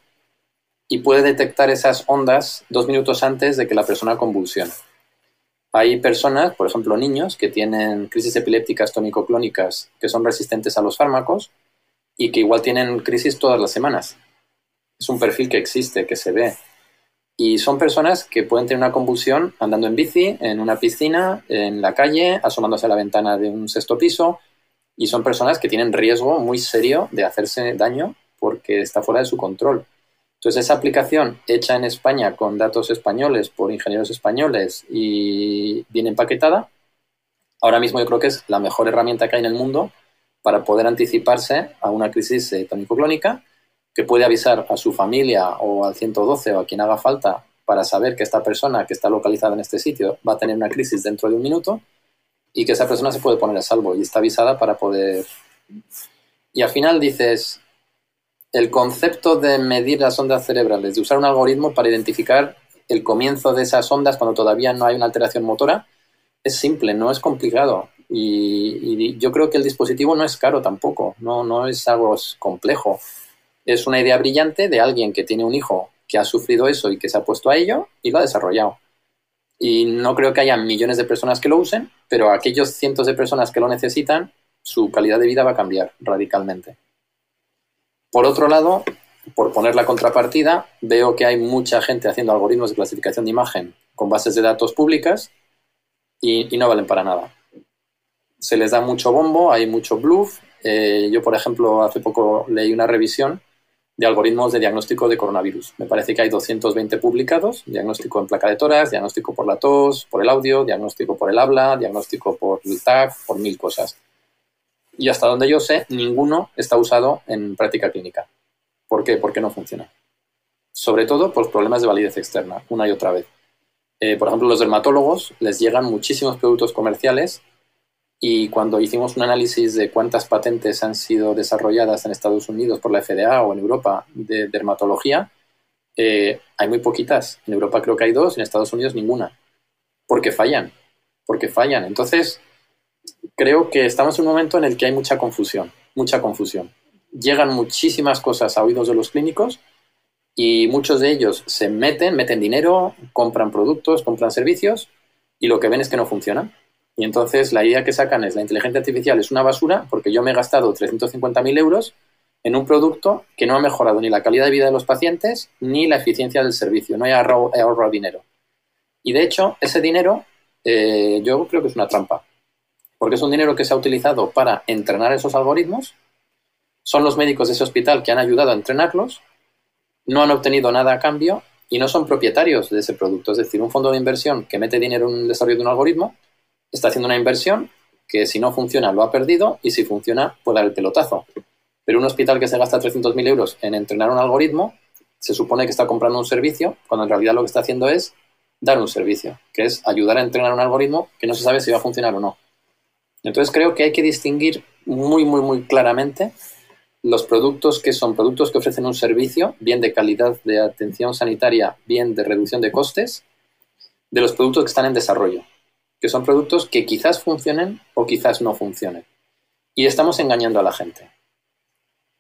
y puede detectar esas ondas dos minutos antes de que la persona convulsione. Hay personas, por ejemplo niños, que tienen crisis epilépticas tónico-clónicas que son resistentes a los fármacos y que igual tienen crisis todas las semanas. Es un perfil que existe, que se ve. Y son personas que pueden tener una convulsión andando en bici, en una piscina, en la calle, asomándose a la ventana de un sexto piso. Y son personas que tienen riesgo muy serio de hacerse daño porque está fuera de su control. Entonces, esa aplicación hecha en España con datos españoles por ingenieros españoles y bien empaquetada, ahora mismo yo creo que es la mejor herramienta que hay en el mundo para poder anticiparse a una crisis eh, tónico-clónica, que puede avisar a su familia o al 112 o a quien haga falta para saber que esta persona que está localizada en este sitio va a tener una crisis dentro de un minuto y que esa persona se puede poner a salvo y está avisada para poder... Y al final dices, el concepto de medir las ondas cerebrales, de usar un algoritmo para identificar el comienzo de esas ondas cuando todavía no hay una alteración motora, es simple, no es complicado. Y, yo creo que el dispositivo no es caro tampoco, no, no es algo complejo. Es una idea brillante de alguien que tiene un hijo que ha sufrido eso y que se ha puesto a ello y lo ha desarrollado. Y no creo que haya millones de personas que lo usen, pero aquellos cientos de personas que lo necesitan, su calidad de vida va a cambiar radicalmente. Por otro lado, por poner la contrapartida, veo que hay mucha gente haciendo algoritmos de clasificación de imagen con bases de datos públicas y no valen para nada se les da mucho bombo, hay mucho bluff. Eh, yo, por ejemplo, hace poco leí una revisión de algoritmos de diagnóstico de coronavirus. Me parece que hay 220 publicados, diagnóstico en placa de toras, diagnóstico por la tos, por el audio, diagnóstico por el habla, diagnóstico por el tag, por mil cosas. Y hasta donde yo sé, ninguno está usado en práctica clínica. ¿Por qué? Porque no funciona. Sobre todo por problemas de validez externa, una y otra vez. Eh, por ejemplo, los dermatólogos les llegan muchísimos productos comerciales y cuando hicimos un análisis de cuántas patentes han sido desarrolladas en Estados Unidos por la FDA o en Europa de dermatología, eh, hay muy poquitas. En Europa creo que hay dos, en Estados Unidos ninguna. Porque fallan, porque fallan. Entonces, creo que estamos en un momento en el que hay mucha confusión, mucha confusión. Llegan muchísimas cosas a oídos de los clínicos y muchos de ellos se meten, meten dinero, compran productos, compran servicios y lo que ven es que no funcionan y entonces la idea que sacan es la inteligencia artificial es una basura porque yo me he gastado 350.000 euros en un producto que no ha mejorado ni la calidad de vida de los pacientes ni la eficiencia del servicio, no hay ahorro, dinero. Y de hecho, ese dinero eh, yo creo que es una trampa, porque es un dinero que se ha utilizado para entrenar esos algoritmos, son los médicos de ese hospital que han ayudado a entrenarlos, no han obtenido nada a cambio y no son propietarios de ese producto. Es decir, un fondo de inversión que mete dinero en el desarrollo de un algoritmo está haciendo una inversión que si no funciona lo ha perdido y si funciona puede dar el pelotazo. Pero un hospital que se gasta 300.000 euros en entrenar un algoritmo, se supone que está comprando un servicio, cuando en realidad lo que está haciendo es dar un servicio, que es ayudar a entrenar un algoritmo que no se sabe si va a funcionar o no. Entonces creo que hay que distinguir muy, muy, muy claramente los productos que son productos que ofrecen un servicio, bien de calidad de atención sanitaria, bien de reducción de costes, de los productos que están en desarrollo que son productos que quizás funcionen o quizás no funcionen. Y estamos engañando a la gente.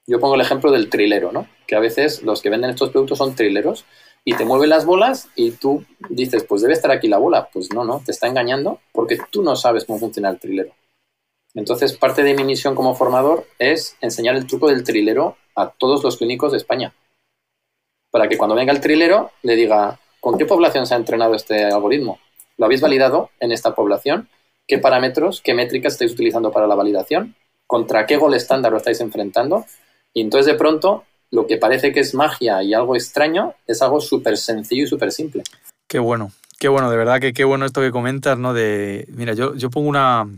Yo pongo el ejemplo del trilero, ¿no? Que a veces los que venden estos productos son trileros y te mueven las bolas y tú dices, pues debe estar aquí la bola. Pues no, no, te está engañando porque tú no sabes cómo funciona el trilero. Entonces, parte de mi misión como formador es enseñar el truco del trilero a todos los clínicos de España. Para que cuando venga el trilero le diga, ¿con qué población se ha entrenado este algoritmo? ¿Lo habéis validado en esta población? ¿Qué parámetros, qué métricas estáis utilizando para la validación? ¿Contra qué gol estándar lo estáis enfrentando? Y entonces de pronto lo que parece que es magia y algo extraño es algo súper sencillo y súper simple. Qué bueno, qué bueno, de verdad que qué bueno esto que comentas, ¿no? De, mira, yo, yo pongo una,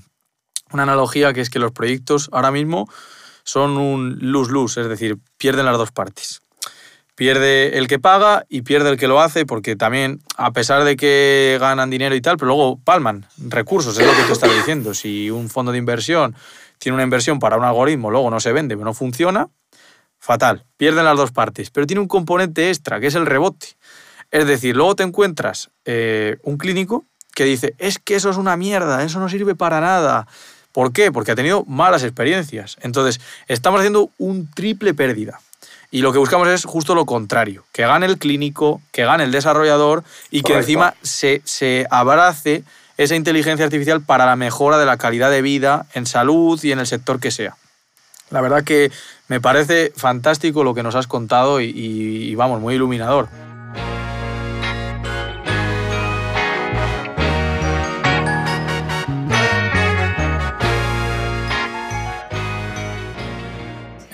una analogía que es que los proyectos ahora mismo son un lose-lose, es decir, pierden las dos partes. Pierde el que paga y pierde el que lo hace, porque también, a pesar de que ganan dinero y tal, pero luego palman recursos, es lo que tú estás diciendo. Si un fondo de inversión tiene una inversión para un algoritmo, luego no se vende, no funciona, fatal. Pierden las dos partes. Pero tiene un componente extra, que es el rebote. Es decir, luego te encuentras eh, un clínico que dice, es que eso es una mierda, eso no sirve para nada. ¿Por qué? Porque ha tenido malas experiencias. Entonces, estamos haciendo un triple pérdida. Y lo que buscamos es justo lo contrario, que gane el clínico, que gane el desarrollador y que encima se, se abrace esa inteligencia artificial para la mejora de la calidad de vida en salud y en el sector que sea. La verdad que Me parece fantástico lo que nos has contado y vamos, muy iluminador.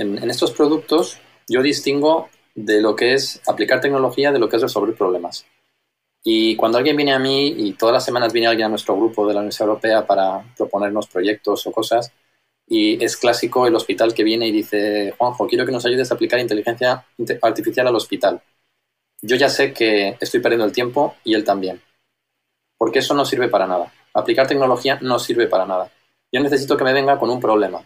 En, estos productos yo distingo de lo que es aplicar tecnología de lo que es resolver problemas. Y cuando alguien viene a mí, y todas las semanas viene alguien a nuestro grupo de la Universidad Europea para proponernos proyectos o cosas, y es clásico el hospital que viene y dice, Juanjo, quiero que nos ayudes a aplicar inteligencia artificial al hospital. Yo ya sé que estoy perdiendo el tiempo y él también, porque eso no sirve para nada. Aplicar tecnología no sirve para nada. Yo necesito que me venga con un problema,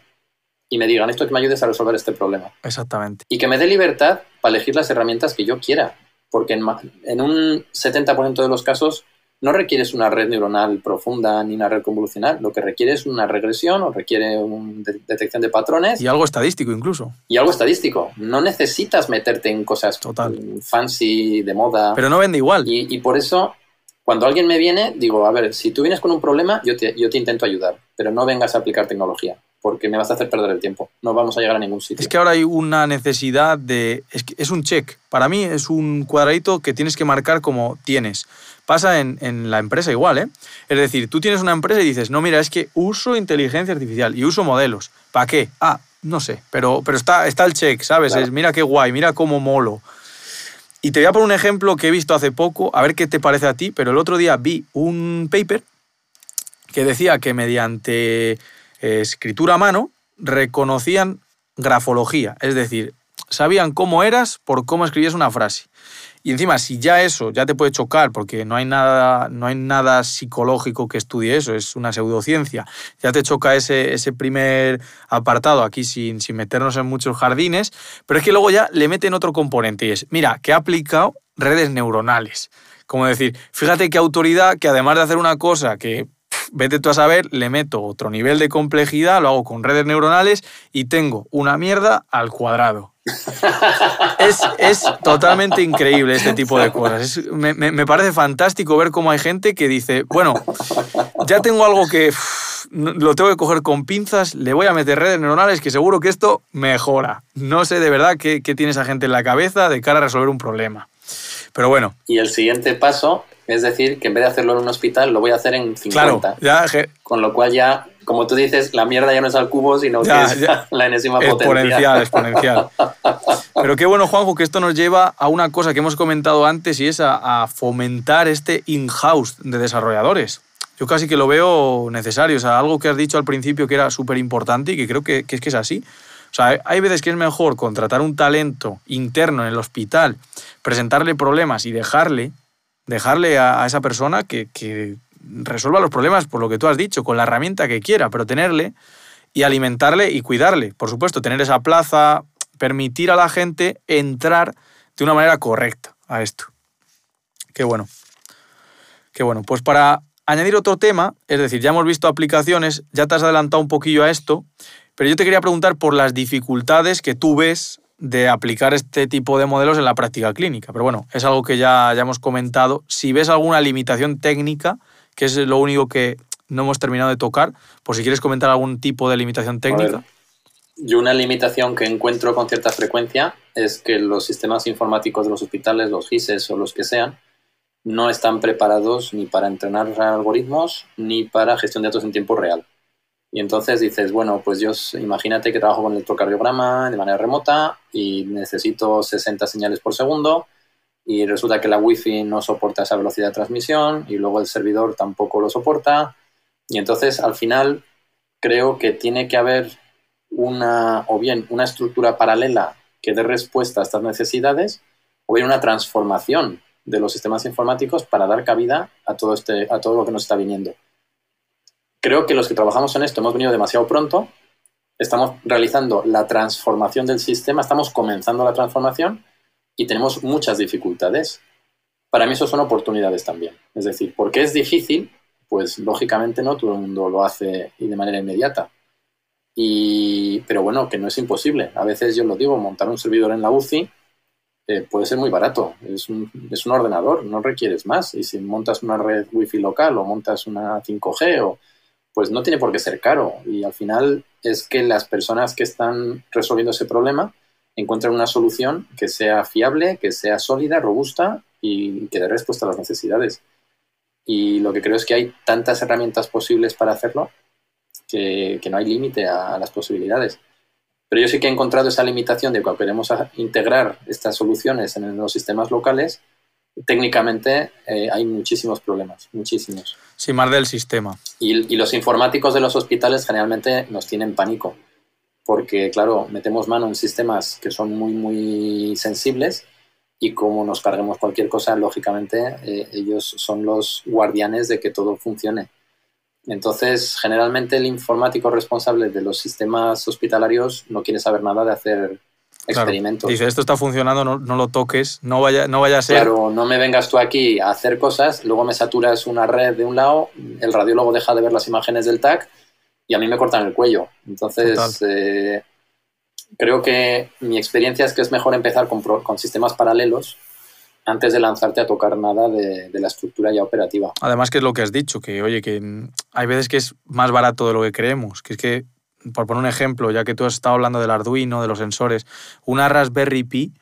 y me digan, esto que me ayudes a resolver este problema. Exactamente. Y que me dé libertad para elegir las herramientas que yo quiera, porque en, en un 70% de los casos no requieres una red neuronal profunda ni una red convolucional, lo que requiere es una regresión o requiere una detección de patrones. Y algo estadístico incluso. Y algo estadístico. No necesitas meterte en cosas Total. fancy, de moda. Pero no vende igual. Y, y, por eso, cuando alguien me viene, digo, a ver, si tú vienes con un problema, yo te, yo te intento ayudar, pero no vengas a aplicar tecnología porque me vas a hacer perder el tiempo. No vamos a llegar a ningún sitio. Es que ahora hay una necesidad de... Es, que es un check. Para mí es un cuadradito que tienes que marcar como tienes. Pasa en, en, la empresa igual, ¿eh? Es decir, tú tienes una empresa y dices, no, mira, es que uso inteligencia artificial y uso modelos. ¿Para qué? Ah, no sé, pero, pero está, está el check, ¿sabes? Es, mira qué guay, mira cómo molo. Y te voy a poner un ejemplo que he visto hace poco, a ver qué te parece a ti, pero el otro día vi un paper que decía que mediante escritura a mano, reconocían grafología, es decir, sabían cómo eras por cómo escribías una frase. Y encima, si ya eso ya te puede chocar, porque no hay nada, no hay nada psicológico que estudie eso, es una pseudociencia, ya te choca ese, ese primer apartado aquí sin, sin meternos en muchos jardines, pero es que luego ya le meten otro componente y es, mira, que ha aplicado redes neuronales. Como decir, fíjate qué autoridad que además de hacer una cosa que vete tú a saber, le meto otro nivel de complejidad, lo hago con redes neuronales y tengo una mierda al cuadrado. es, totalmente increíble este tipo de cosas. me, parece fantástico ver cómo hay gente que dice, bueno, ya tengo algo que lo tengo que coger con pinzas, le voy a meter redes neuronales que seguro que esto mejora. No sé de verdad qué, qué tiene esa gente en la cabeza de cara a resolver un problema. Pero bueno. Y el siguiente paso es decir, que en vez de hacerlo en un hospital, lo voy a hacer en 50. Claro, Con lo cual ya, como tú dices, la mierda ya no es al cubo, sino que es la enésima exponencial. Exponencial, Pero qué bueno, Juanjo, que esto nos lleva a una cosa que hemos comentado antes y es a, fomentar este in-house de desarrolladores. Yo casi que lo veo necesario. O sea, algo que has dicho al principio que era súper importante y que creo que, que es que es así. Sea, hay veces que es mejor contratar un talento interno en el hospital, presentarle problemas y dejarle dejarle a, esa persona que, resuelva los problemas por lo que tú has dicho, con la herramienta que quiera, pero tenerle y alimentarle y cuidarle. Por supuesto, tener esa plaza, permitir a la gente entrar de una manera correcta a esto. Qué bueno. Qué bueno. Pues para añadir otro tema, es decir, ya hemos visto aplicaciones, ya te has adelantado un poquillo a esto, pero yo te quería preguntar por las dificultades que tú ves de aplicar este tipo de modelos en la práctica clínica. Pero bueno, es algo que ya, ya hemos comentado. Si ves alguna limitación técnica, que es lo único que no hemos terminado de tocar, por si quieres comentar algún tipo de limitación técnica. yo una limitación que encuentro con cierta frecuencia es que los sistemas informáticos de los hospitales, los GISES o los que sean, no están preparados ni para entrenar algoritmos ni para gestión de datos en tiempo real. Y entonces dices, bueno, pues yo imagínate que trabajo con el electrocardiograma de manera remota y necesito 60 señales por segundo y resulta que la Wi-Fi no soporta esa velocidad de transmisión y luego el servidor tampoco lo soporta. Y entonces al final creo que tiene que haber una, o bien una estructura paralela que dé respuesta a estas necesidades, o bien una transformación de los sistemas informáticos para dar cabida a todo, este, a todo lo que nos está viniendo creo que los que trabajamos en esto hemos venido demasiado pronto, estamos realizando la transformación del sistema, estamos comenzando la transformación y tenemos muchas dificultades. Para mí eso son oportunidades también. Es decir, porque es difícil, pues lógicamente no todo el mundo lo hace y de manera inmediata. Y, pero bueno, que no es imposible. A veces yo lo digo, montar un servidor en la UCI eh, puede ser muy barato. Es un, es un ordenador, no requieres más. Y si montas una red wifi local o montas una 5G o pues no tiene por qué ser caro. Y al final es que las personas que están resolviendo ese problema encuentren una solución que sea fiable, que sea sólida, robusta y que dé respuesta a las necesidades. Y lo que creo es que hay tantas herramientas posibles para hacerlo que, no hay límite a, las posibilidades. Pero yo sí que he encontrado esa limitación de cuando queremos integrar estas soluciones en los sistemas locales, técnicamente eh, hay muchísimos problemas, muchísimos. Sí, más del sistema. Y, y, los informáticos de los hospitales generalmente nos tienen pánico, porque claro, metemos mano en sistemas que son muy, muy sensibles y como nos carguemos cualquier cosa, lógicamente eh, ellos son los guardianes de que todo funcione. Entonces, generalmente el informático responsable de los sistemas hospitalarios no quiere saber nada de hacer experimentos. Dice, esto está funcionando, no, lo toques, no vaya, no vaya a ser... Claro, no me vengas tú aquí a hacer cosas, luego me saturas una red de un lado, el radiólogo deja de ver las imágenes del TAC y a mí me cortan el cuello. Entonces, eh, creo que mi experiencia es que es mejor empezar con, con sistemas paralelos antes de lanzarte a tocar nada de, de, la estructura ya operativa. Además, que es lo que has dicho, que oye, que hay veces que es más barato de lo que creemos, que es que por poner un ejemplo, ya que tú has estado hablando del Arduino, de los sensores, una Raspberry Pi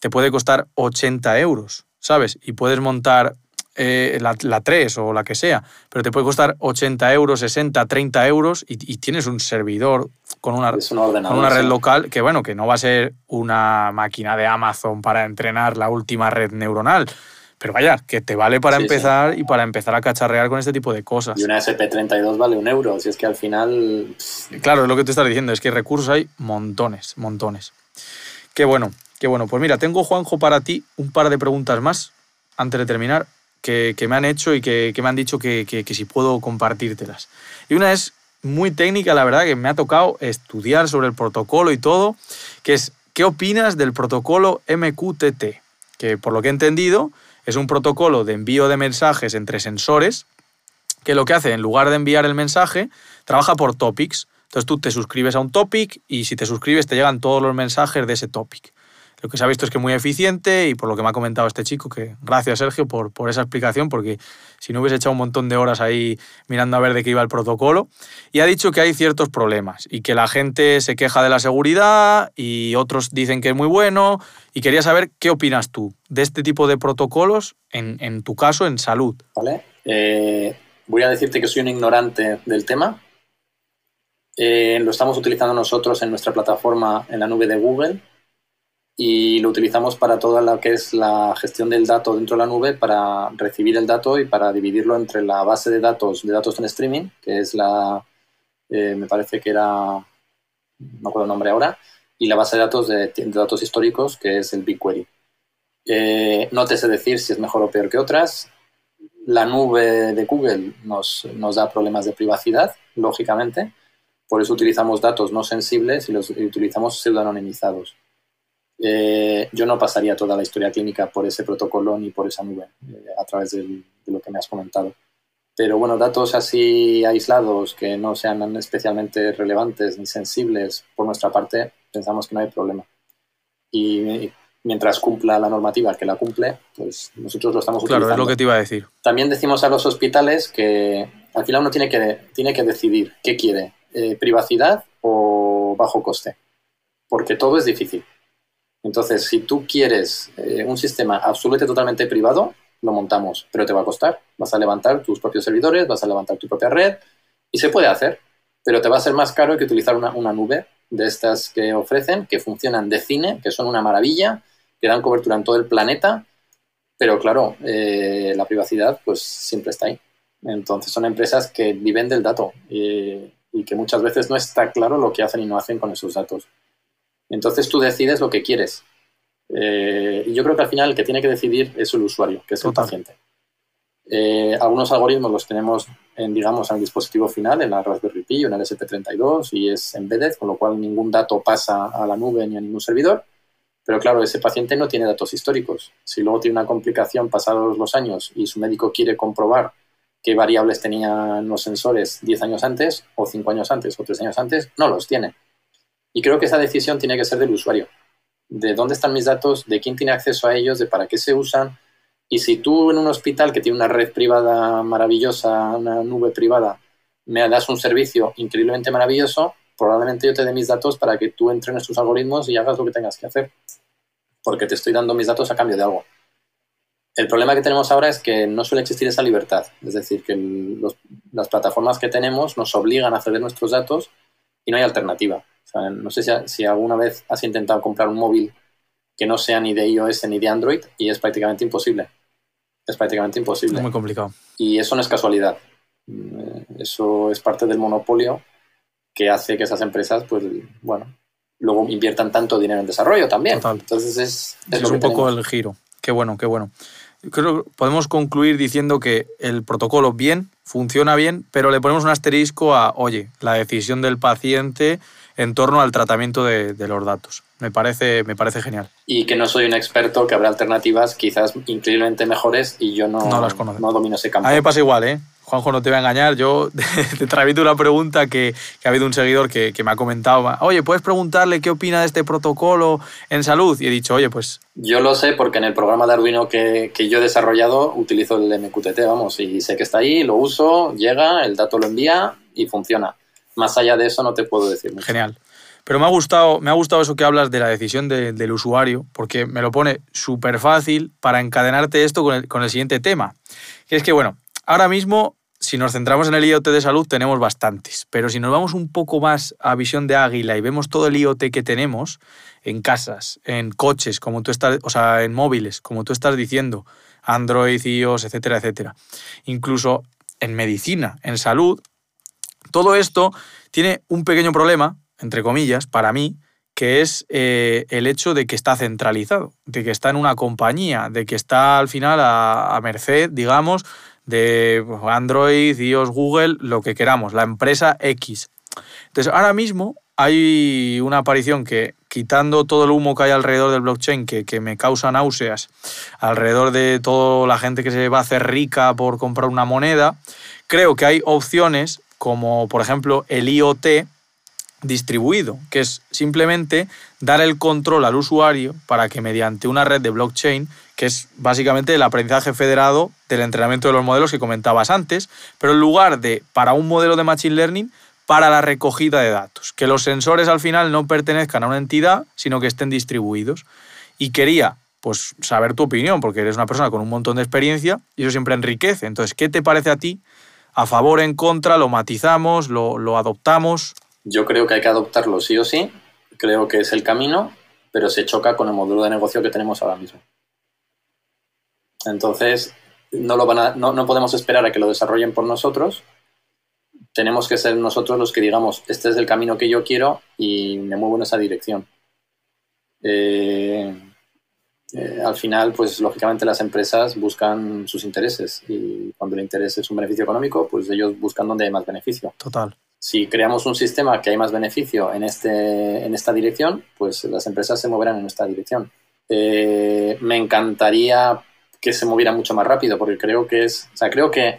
te puede costar 80 euros, ¿sabes? Y puedes montar eh, la, 3 o la que sea, pero te puede costar 80 euros, 60, 30 euros y, tienes un servidor con una, una red local que, bueno, que no va a ser una máquina de Amazon para entrenar la última red neuronal, pero vaya, que te vale para empezar y para empezar a cacharrear con este tipo de cosas. Y una SP32 vale un euro, si es que al final... Claro, es lo que te estás diciendo, es que recursos hay montones, montones. Qué bueno, qué bueno. Pues mira, tengo, Juanjo, para ti un par de preguntas más antes de terminar que, me han hecho y que, me han dicho que, que, si puedo compartírtelas. Y una es muy técnica, la verdad, que me ha tocado estudiar sobre el protocolo y todo, que es, ¿qué opinas del protocolo MQTT? Que por lo que he entendido es un protocolo de envío de mensajes entre sensores que lo que hace, en lugar de enviar el mensaje, trabaja por topics. Entonces tú te suscribes a un topic y si te suscribes te llegan todos los mensajes de ese topic. Lo que se ha visto es que es muy eficiente y por lo que me ha comentado este chico, que gracias Sergio por, por esa explicación, porque si no hubiese echado un montón de horas ahí mirando a ver de qué iba el protocolo, y ha dicho que hay ciertos problemas y que la gente se queja de la seguridad y otros dicen que es muy bueno, y quería saber qué opinas tú de este tipo de protocolos, en, en tu caso, en salud. Vale. Eh, voy a decirte que soy un ignorante del tema. Eh, lo estamos utilizando nosotros en nuestra plataforma en la nube de Google y lo utilizamos para toda lo que es la gestión del dato dentro de la nube, para recibir el dato y para dividirlo entre la base de datos de datos en streaming, que es la, eh, me parece que era, no me acuerdo el nombre ahora, y la base de datos de, datos históricos, que es el BigQuery. Eh, no te sé decir si es mejor o peor que otras. La nube de Google nos, nos da problemas de privacidad, lógicamente. Por eso utilizamos datos no sensibles y los utilizamos pseudonimizados. Eh, yo no pasaría toda la historia clínica por ese protocolo ni por esa nube eh, a través de lo que me has comentado. Pero bueno, datos así aislados que no sean especialmente relevantes ni sensibles por nuestra parte, pensamos que no hay problema. Y mientras cumpla la normativa que la cumple, pues nosotros lo estamos utilizando. Claro, es lo que te iba a decir. También decimos a los hospitales que al final uno tiene que, tiene que decidir qué quiere, eh, privacidad o bajo coste, porque todo es difícil. Entonces, si tú quieres eh, un sistema absolutamente totalmente privado, lo montamos, pero te va a costar. Vas a levantar tus propios servidores, vas a levantar tu propia red y se puede hacer, pero te va a ser más caro que utilizar una, nube de estas que ofrecen, que funcionan de cine, que son una maravilla, que dan cobertura en todo el planeta, pero claro, eh, la privacidad pues siempre está ahí. Entonces son empresas que viven del dato y que muchas veces no está claro lo que hacen y no hacen con esos datos. Entonces tú decides lo que quieres. Eh, y yo creo que al final el que tiene que decidir es el usuario, que es el paciente. Eh, algunos algoritmos los tenemos en, digamos, en el dispositivo final, en la Raspberry Pi o en el SP32 y es embedded, con lo cual ningún dato pasa a la nube ni a ningún servidor. Pero claro, ese paciente no tiene datos históricos. Si luego tiene una complicación pasados los años y su médico quiere comprobar qué variables tenían los sensores 10 años antes, o 5 años antes, o 3 años antes, no los tiene. Y creo que esa decisión tiene que ser del usuario, de dónde están mis datos, de quién tiene acceso a ellos, de para qué se usan. Y si tú en un hospital que tiene una red privada maravillosa, una nube privada, me das un servicio increíblemente maravilloso, probablemente yo te dé mis datos para que tú entrenes tus algoritmos y hagas lo que tengas que hacer, porque te estoy dando mis datos a cambio de algo. El problema que tenemos ahora es que no suele existir esa libertad, es decir, que las plataformas que tenemos nos obligan a ceder nuestros datos y no hay alternativa. no sé si, si, alguna vez has intentado comprar un móvil que no sea ni de iOS ni de Android y es prácticamente imposible. Es prácticamente imposible. Es muy complicado. Y eso no es casualidad. Eh, eso es parte del monopolio que hace que esas empresas, pues, bueno, luego inviertan tanto dinero en desarrollo también. Entonces es, es, un poco el giro. Qué bueno, qué bueno. Creo que podemos concluir diciendo que el protocolo bien, funciona bien, pero le ponemos un asterisco a, oye, la decisión del paciente en torno al tratamiento de, de, los datos. Me parece, me parece genial. Y que no soy un experto, que habrá alternativas quizás increíblemente mejores y yo no, no, las conozco. no domino ese campo. A mí me pasa igual, ¿eh? Juanjo, no te voy a engañar, yo te transmito una pregunta que, que, ha habido un seguidor que, que, me ha comentado, oye, ¿puedes preguntarle qué opina de este protocolo en salud? Y he dicho, oye, pues... Yo lo sé porque en el programa de Arduino que, que yo he desarrollado utilizo el MQTT, vamos, y sé que está ahí, lo uso, llega, el dato lo envía y funciona. Más allá de eso no te puedo decir. Mucho. Genial. Pero me ha gustado, me ha gustado eso que hablas de la decisión de, del usuario, porque me lo pone súper fácil para encadenarte esto con el, con el siguiente tema. Que es que, bueno, ahora mismo, si nos centramos en el IoT de salud, tenemos bastantes. Pero si nos vamos un poco más a visión de águila y vemos todo el IoT que tenemos en casas, en coches, como tú estás, o sea, en móviles, como tú estás diciendo, Android, iOS, etcétera, etcétera. Incluso en medicina, en salud, todo esto tiene un pequeño problema entre comillas, para mí, que es eh, el hecho de que está centralizado, de que está en una compañía, de que está al final a, a merced, digamos, de Android, iOS, Google, lo que queramos, la empresa X. Entonces, ahora mismo hay una aparición que, quitando todo el humo que hay alrededor del blockchain, que, que, me causa náuseas, alrededor de toda la gente que se va a hacer rica por comprar una moneda, creo que hay opciones como, por ejemplo, el IoT, distribuido, que es simplemente dar el control al usuario para que mediante una red de blockchain, que es básicamente el aprendizaje federado del entrenamiento de los modelos que comentabas antes, pero en lugar de para un modelo de Machine Learning, para la recogida de datos, que los sensores al final no pertenezcan a una entidad, sino que estén distribuidos. Y quería pues saber tu opinión, porque eres una persona con un montón de experiencia y eso siempre enriquece. Entonces, ¿qué te parece a ti? ¿A favor, en contra? ¿Lo matizamos? ¿Lo, lo adoptamos? Yo creo que hay que adoptarlo sí o sí, creo que es el camino, pero se choca con el modelo de negocio que tenemos ahora mismo. Entonces, no, lo van a, no, no podemos esperar a que lo desarrollen por nosotros. Tenemos que ser nosotros los que digamos, este es el camino que yo quiero y me muevo en esa dirección. Eh, eh, al final, pues lógicamente las empresas buscan sus intereses y cuando el interés es un beneficio económico, pues ellos buscan donde hay más beneficio. Total si creamos un sistema que hay más beneficio en, este, en esta dirección, pues las empresas se moverán en esta dirección. Eh, me encantaría que se moviera mucho más rápido, porque creo que es, o sea, creo que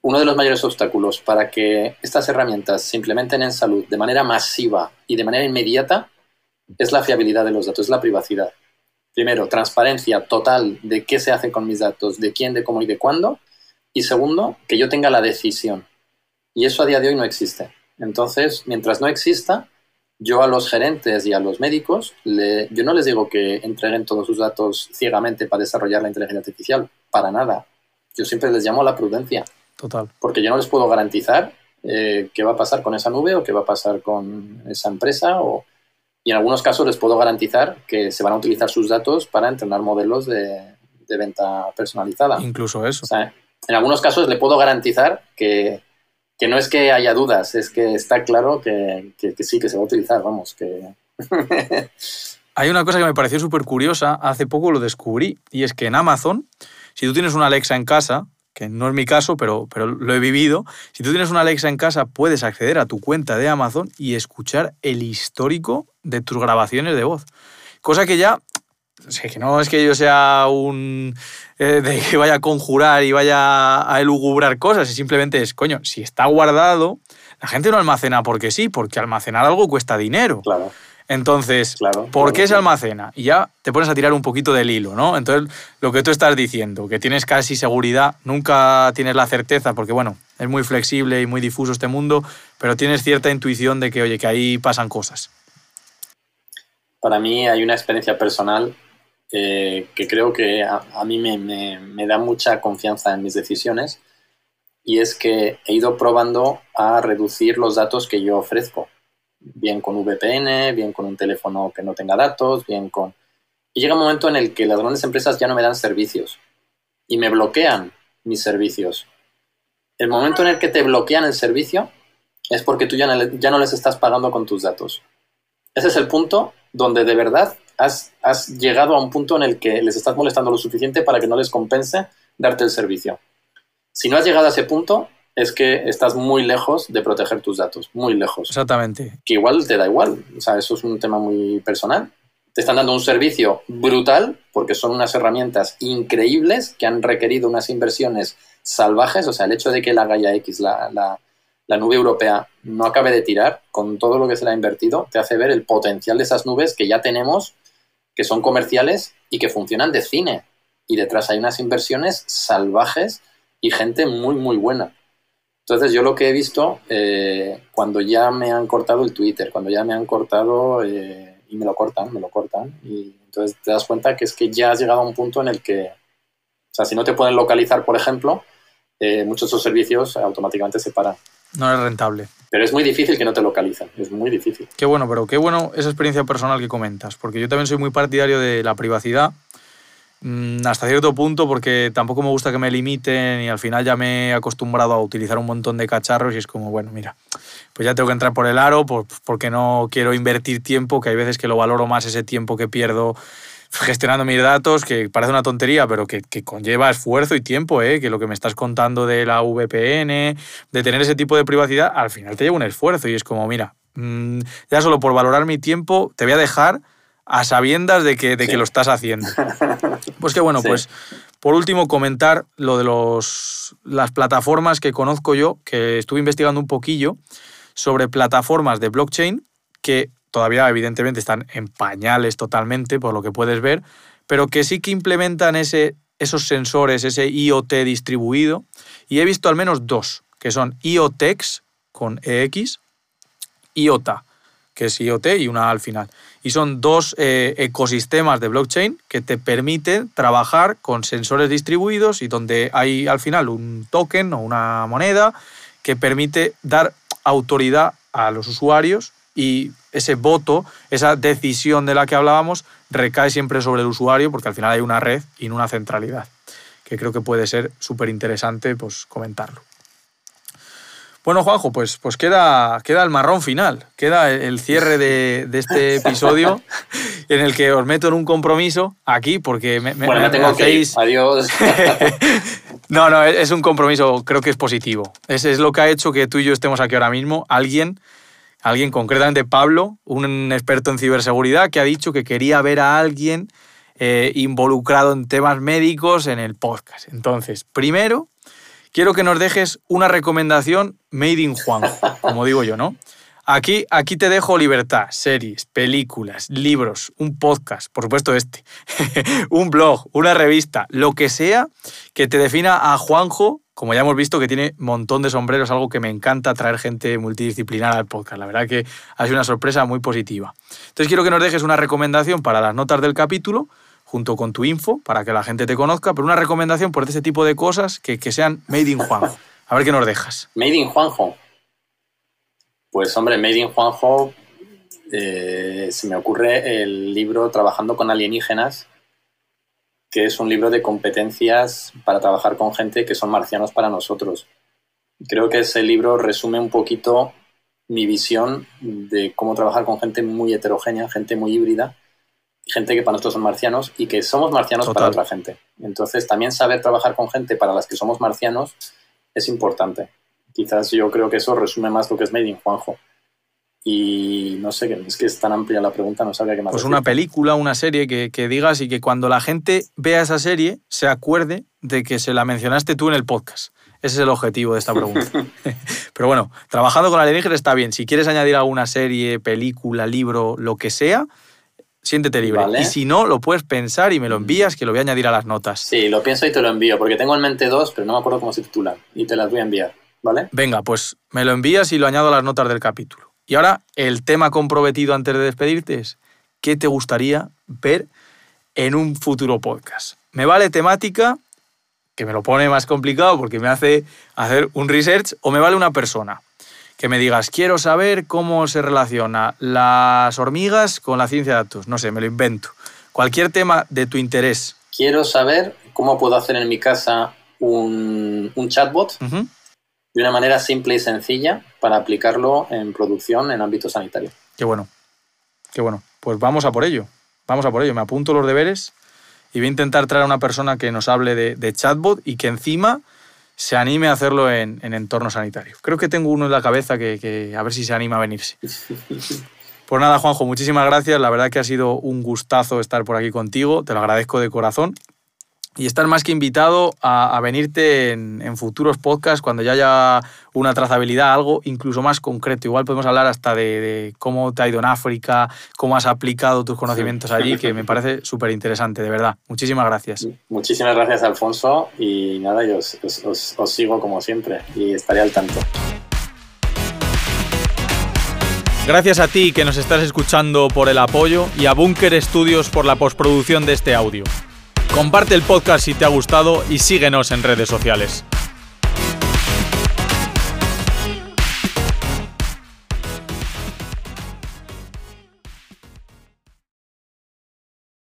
uno de los mayores obstáculos para que estas herramientas se implementen en salud de manera masiva y de manera inmediata es la fiabilidad de los datos, es la privacidad. Primero, transparencia total de qué se hace con mis datos, de quién, de cómo y de cuándo. Y segundo, que yo tenga la decisión y eso a día de hoy no existe. Entonces, mientras no exista, yo a los gerentes y a los médicos, le, yo no les digo que entreguen todos sus datos ciegamente para desarrollar la inteligencia artificial, para nada. Yo siempre les llamo a la prudencia. Total. Porque yo no les puedo garantizar eh, qué va a pasar con esa nube o qué va a pasar con esa empresa. O, y en algunos casos les puedo garantizar que se van a utilizar sus datos para entrenar modelos de, de venta personalizada. Incluso eso. O sea, en algunos casos le puedo garantizar que que no es que haya dudas, es que está claro que, que, sí, que se va a utilizar, vamos, que... Hay una cosa que me pareció súper curiosa, hace poco lo descubrí, y es que en Amazon, si tú tienes una Alexa en casa, que no es mi caso, pero, pero lo he vivido, si tú tienes una Alexa en casa, puedes acceder a tu cuenta de Amazon y escuchar el histórico de tus grabaciones de voz. Cosa que ya que no es que yo sea un. Eh, de que vaya a conjurar y vaya a elugubrar cosas, simplemente es, coño, si está guardado, la gente no almacena porque sí, porque almacenar algo cuesta dinero. Claro. Entonces, ¿por qué se almacena? Y ya te pones a tirar un poquito del hilo, ¿no? Entonces, lo que tú estás diciendo, que tienes casi seguridad, nunca tienes la certeza, porque bueno, es muy flexible y muy difuso este mundo, pero tienes cierta intuición de que, oye, que ahí pasan cosas. Para mí hay una experiencia personal eh, que creo que a, mí me, me da mucha confianza en mis decisiones y es que he ido probando a reducir los datos que yo ofrezco bien con VPN, bien con un teléfono que no tenga datos, bien con... Y llega un momento en el que las grandes empresas ya no me dan servicios y me bloquean mis servicios. El momento en el que te bloquean el servicio es porque tú ya no, ya no les estás pagando con tus datos. Ese es el punto donde de verdad has, has llegado a un punto en el que les estás molestando lo suficiente para que no les compense darte el servicio. Si no has llegado a ese punto, es que estás muy lejos de proteger tus datos, muy lejos. Exactamente. Que igual te da igual, o sea, eso es un tema muy personal. Te están dando un servicio brutal porque son unas herramientas increíbles que han requerido unas inversiones salvajes, o sea, el hecho de que la Gaia X, la, la nube europea, no acabe de tirar con todo lo que se le ha invertido, te hace ver el potencial de esas nubes que ya tenemos, que son comerciales y que funcionan de cine. Y detrás hay unas inversiones salvajes y gente muy, muy buena. Entonces yo lo que he visto eh, cuando ya me han cortado el Twitter, cuando ya me han cortado eh, y me lo cortan, me lo cortan, y entonces te das cuenta que es que ya has llegado a un punto en el que, o sea, si no te pueden localizar, por ejemplo, eh, muchos de esos servicios automáticamente se paran. No es rentable. Pero es muy difícil que no te localicen, es muy difícil. Qué bueno, pero qué bueno esa experiencia personal que comentas, porque yo también soy muy partidario de la privacidad Mm, hasta cierto punto porque tampoco me gusta que me limiten y al final ya me he acostumbrado a utilizar un montón de cacharros y es como, bueno, mira, pues ya tengo que entrar por el aro porque no quiero invertir tiempo, que hay veces que lo valoro más ese tiempo que pierdo gestionando mis datos, que parece una tontería, pero que, conlleva esfuerzo y tiempo, ¿eh? que lo que me estás contando de la VPN, de tener ese tipo de privacidad, al final te lleva un esfuerzo y es como, mira, mm, ya solo por valorar mi tiempo, te voy a dejar a sabiendas de que, de que lo estás haciendo. Pues que bueno, pues por último comentar lo de los, las plataformas que conozco yo, que estuve investigando un poquillo sobre plataformas de blockchain que todavía evidentemente están en pañales totalmente, por lo que puedes ver, pero que sí que implementan ese, esos sensores, ese IoT distribuido, y he visto al menos dos, que son IoTex con EX, IOTA, que es IoT y una al final. Y son dos eh, ecosistemas de blockchain que te permiten trabajar con sensores distribuidos y donde hay al final un token o una moneda que permite dar autoridad a los usuarios y ese voto, esa decisión de la que hablábamos, recae siempre sobre el usuario porque al final hay una red y no una centralidad, que creo que puede ser súper interesante pues, comentarlo. Bueno, Juanjo, pues, pues queda, queda el marrón final, queda el cierre de, este episodio en el que os meto en un compromiso aquí porque me, bueno, me, tengo que Adiós. no, no, es un compromiso, creo que es positivo. Es, es lo que ha hecho que tú y yo estemos aquí ahora mismo. Alguien, alguien concretamente Pablo, un experto en ciberseguridad, que ha dicho que quería ver a alguien eh, involucrado en temas médicos en el podcast. Entonces, primero quiero que nos dejes una recomendación made in Juan, como digo yo, ¿no? Aquí, aquí te dejo libertad, series, películas, libros, un podcast, por supuesto este, un blog, una revista, lo que sea que te defina a Juanjo, como ya hemos visto que tiene montón de sombreros, algo que me encanta traer gente multidisciplinar al podcast. La verdad que ha sido una sorpresa muy positiva. Entonces quiero que nos dejes una recomendación para las notas del capítulo junto con tu info para que la gente te conozca, pero una recomendación por ese tipo de cosas que, sean Made in Juanjo. A ver qué nos dejas. Made in Juanjo. Pues hombre, Made in Juanjo, eh, se me ocurre el libro Trabajando con alienígenas, que es un libro de competencias para trabajar con gente que son marcianos para nosotros. Creo que ese libro resume un poquito mi visión de cómo trabajar con gente muy heterogénea, gente muy híbrida, gente que para nosotros son marcianos y que somos marcianos para otra gente. Entonces, también saber trabajar con gente para las que somos marcianos es importante. Quizás yo creo que eso resume más lo que es Made in Juanjo. Y no sé, es que es tan amplia la pregunta, no sabía qué más. Pues una película, una serie que, que, digas y que cuando la gente vea esa serie se acuerde de que se la mencionaste tú en el podcast. Ese es el objetivo de esta pregunta. Pero bueno, trabajando con alienígenas está bien. Si quieres añadir alguna serie, película, libro, lo que sea, siéntete libre. Y si no, lo puedes pensar y me lo envías, que lo voy a añadir a las notas. Sí, lo pienso y te lo envío, porque tengo en mente dos, pero no me acuerdo cómo se titulan. Y te las voy a enviar, ¿vale? Venga, pues me lo envías y lo añado a las notas del capítulo. Y ahora, el tema comprometido antes de despedirte es, ¿qué te gustaría ver en un futuro podcast? Me vale temática, que me lo pone más complicado porque me hace hacer un research, o me vale una persona que me digas, quiero saber cómo se relaciona las hormigas con la ciencia de datos. No sé, me lo invento. Cualquier tema de tu interés. Quiero saber cómo puedo hacer en mi casa un, chatbot de una manera simple y sencilla para aplicarlo en producción en ámbito sanitario. Qué bueno. Qué bueno. Pues vamos a por ello. Vamos a por ello. Me apunto los deberes y voy a intentar traer a una persona que nos hable de, de chatbot y que encima se anime a hacerlo en, en entorno sanitario. Creo que tengo uno en la cabeza que, a ver si se anima a venirse. Pues nada, Juanjo, muchísimas gracias. La verdad que ha sido un gustazo estar por aquí contigo. Te lo agradezco de corazón y estar más que invitado a, venirte en, futuros podcasts cuando ya haya una trazabilidad, algo incluso más concreto. Igual podemos hablar hasta de, cómo te ha ido en África, cómo has aplicado tus conocimientos allí, que me parece súper interesante, de verdad. Muchísimas gracias. Muchísimas gracias, Alfonso. Y nada, yo os, os sigo como siempre y estaré al tanto. Gracias a ti que nos estás escuchando por el apoyo y a Bunker Studios por la postproducción de este audio. Comparte el podcast si te ha gustado y síguenos en redes sociales.